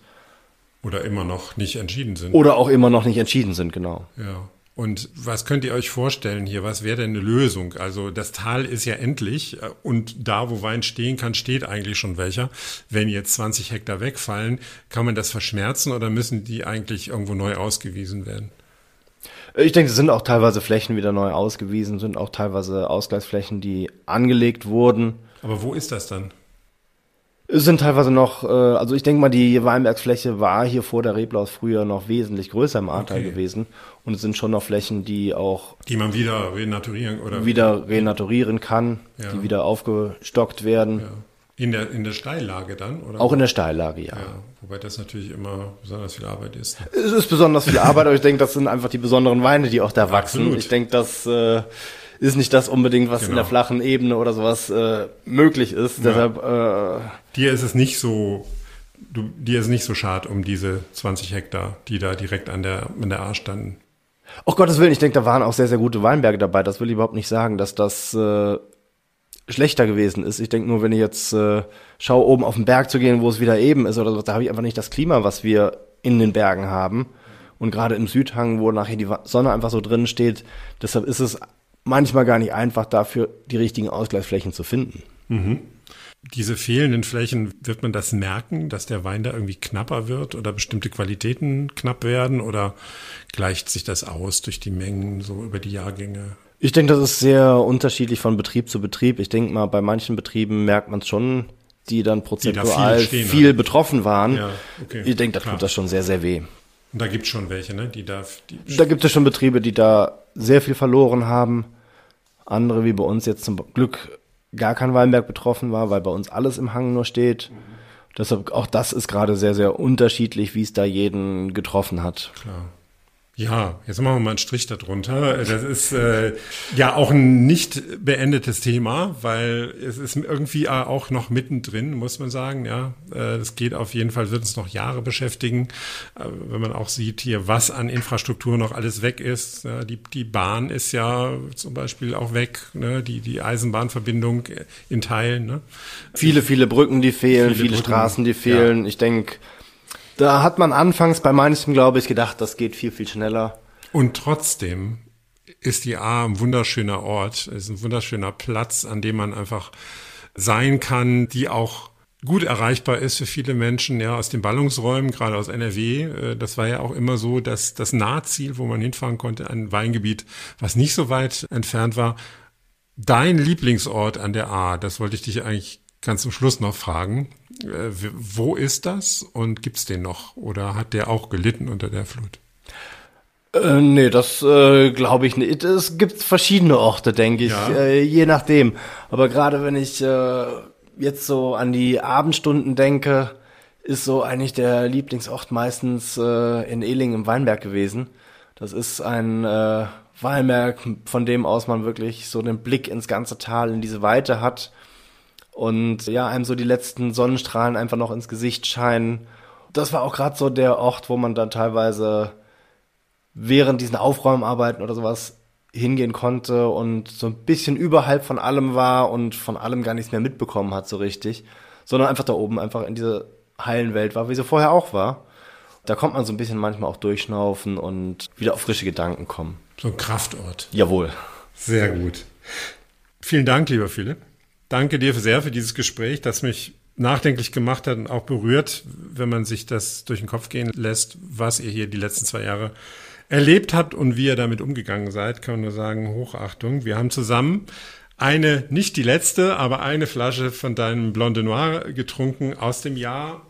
Oder immer noch nicht entschieden sind. Oder auch immer noch nicht entschieden sind, genau. Ja. Und was könnt ihr euch vorstellen hier? Was wäre denn eine Lösung? Also das Tal ist ja endlich äh, und da, wo Wein stehen kann, steht eigentlich schon welcher. Wenn jetzt 20 Hektar wegfallen, kann man das verschmerzen oder müssen die eigentlich irgendwo neu ausgewiesen werden? Ich denke, es sind auch teilweise Flächen wieder neu ausgewiesen, sind auch teilweise Ausgleichsflächen, die angelegt wurden. Aber wo ist das dann? Es sind teilweise noch, äh, also ich denke mal, die Weinbergsfläche war hier vor der Reblaus früher noch wesentlich größer im Ahrtal okay. gewesen. Und es sind schon noch Flächen, die auch. Die man wieder renaturieren oder. Wieder renaturieren kann, ja. die wieder aufgestockt werden. Ja. In der, in der Steillage dann, oder? Auch in der Steillage, ja. ja. Wobei das natürlich immer besonders viel Arbeit ist. Es ist besonders viel Arbeit, aber ich denke, das sind einfach die besonderen Weine, die auch da wachsen. Absolut. Ich denke, dass, äh, ist nicht das unbedingt, was genau. in der genau. flachen Ebene oder sowas äh, möglich ist. Ja. Deshalb äh, dir ist es nicht so, du, dir ist nicht so schad um diese 20 Hektar, die da direkt an der an der A standen. Oh Gottes Willen, ich denke, da waren auch sehr sehr gute Weinberge dabei. Das will ich überhaupt nicht sagen, dass das äh, schlechter gewesen ist. Ich denke nur, wenn ich jetzt äh, schaue, oben auf den Berg zu gehen, wo es wieder eben ist oder so, da habe ich einfach nicht das Klima, was wir in den Bergen haben. Und gerade im Südhang, wo nachher die Sonne einfach so drin steht, deshalb ist es manchmal gar nicht einfach dafür, die richtigen Ausgleichsflächen zu finden. Mhm. Diese fehlenden Flächen, wird man das merken, dass der Wein da irgendwie knapper wird oder bestimmte Qualitäten knapp werden oder gleicht sich das aus durch die Mengen so über die Jahrgänge? Ich denke, das ist sehr unterschiedlich von Betrieb zu Betrieb. Ich denke mal, bei manchen Betrieben merkt man es schon, die dann prozentual die da viel, viel betroffen waren. Ja, okay, ich denke, da tut das schon sehr, sehr weh. Und da gibt es schon welche, ne? Die da, die da gibt es schon Betriebe, die da sehr viel verloren haben. Andere wie bei uns jetzt zum Glück gar kein Weinberg betroffen war, weil bei uns alles im Hang nur steht. Mhm. Deshalb auch das ist gerade sehr, sehr unterschiedlich, wie es da jeden getroffen hat. Klar. Ja, jetzt machen wir mal einen Strich darunter. Das ist äh, ja auch ein nicht beendetes Thema, weil es ist irgendwie auch noch mittendrin, muss man sagen. Ja, äh, das geht auf jeden Fall, wird uns noch Jahre beschäftigen, äh, wenn man auch sieht hier, was an Infrastruktur noch alles weg ist. Ja, die, die Bahn ist ja zum Beispiel auch weg, ne? die, die Eisenbahnverbindung in Teilen. Ne? Viele, viele Brücken, die fehlen, viele, viele Straßen, die fehlen. Ja. Ich denke, da hat man anfangs bei manchem, glaube ich, gedacht, das geht viel, viel schneller. Und trotzdem ist die A ein wunderschöner Ort, ist ein wunderschöner Platz, an dem man einfach sein kann, die auch gut erreichbar ist für viele Menschen, ja, aus den Ballungsräumen, gerade aus NRW. Äh, das war ja auch immer so, dass das Nahziel, wo man hinfahren konnte, ein Weingebiet, was nicht so weit entfernt war. Dein Lieblingsort an der A, das wollte ich dich eigentlich ganz zum Schluss noch fragen. Äh, wo ist das und gibt's den noch? Oder hat der auch gelitten unter der Flut? Äh, nee, das äh, glaube ich nicht. Es gibt verschiedene Orte, denke ich, ja. äh, je nachdem. Aber gerade wenn ich äh, jetzt so an die Abendstunden denke, ist so eigentlich der Lieblingsort meistens äh, in Ehling im Weinberg gewesen. Das ist ein äh, Weinberg, von dem aus man wirklich so den Blick ins ganze Tal, in diese Weite hat und ja, einem so die letzten Sonnenstrahlen einfach noch ins Gesicht scheinen. Das war auch gerade so der Ort, wo man dann teilweise während diesen Aufräumarbeiten oder sowas hingehen konnte und so ein bisschen überhalb von allem war und von allem gar nichts mehr mitbekommen hat so richtig, sondern einfach da oben einfach in diese heilen Welt war, wie sie vorher auch war. Da kommt man so ein bisschen manchmal auch durchschnaufen und wieder auf frische Gedanken kommen. So ein Kraftort. Jawohl. Sehr gut. Vielen Dank, lieber Philipp danke dir sehr für dieses Gespräch, das mich nachdenklich gemacht hat und auch berührt, wenn man sich das durch den Kopf gehen lässt, was ihr hier die letzten zwei Jahre erlebt habt und wie ihr damit umgegangen seid, kann man nur sagen, Hochachtung. Wir haben zusammen eine, nicht die letzte, aber eine Flasche von deinem Blonde Noir getrunken aus dem Jahr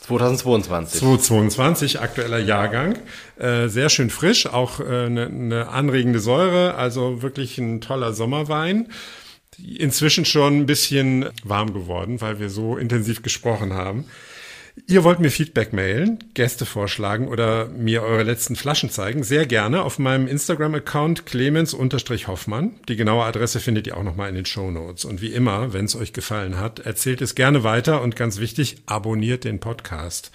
2022. 2022, aktueller Jahrgang. Äh, sehr schön frisch, auch eine äh, ne, ne anregende Säure, also wirklich ein toller Sommerwein inzwischen schon ein bisschen warm geworden, weil wir so intensiv gesprochen haben. Ihr wollt mir Feedback mailen, Gäste vorschlagen oder mir eure letzten Flaschen zeigen, sehr gerne auf meinem Instagram-Account clemens-hoffmann. Die genaue Adresse findet ihr auch nochmal in den Show Notes. Und wie immer, wenn es euch gefallen hat, erzählt es gerne weiter und ganz wichtig, abonniert den Podcast.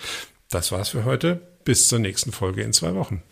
Das war's für heute. Bis zur nächsten Folge in zwei Wochen.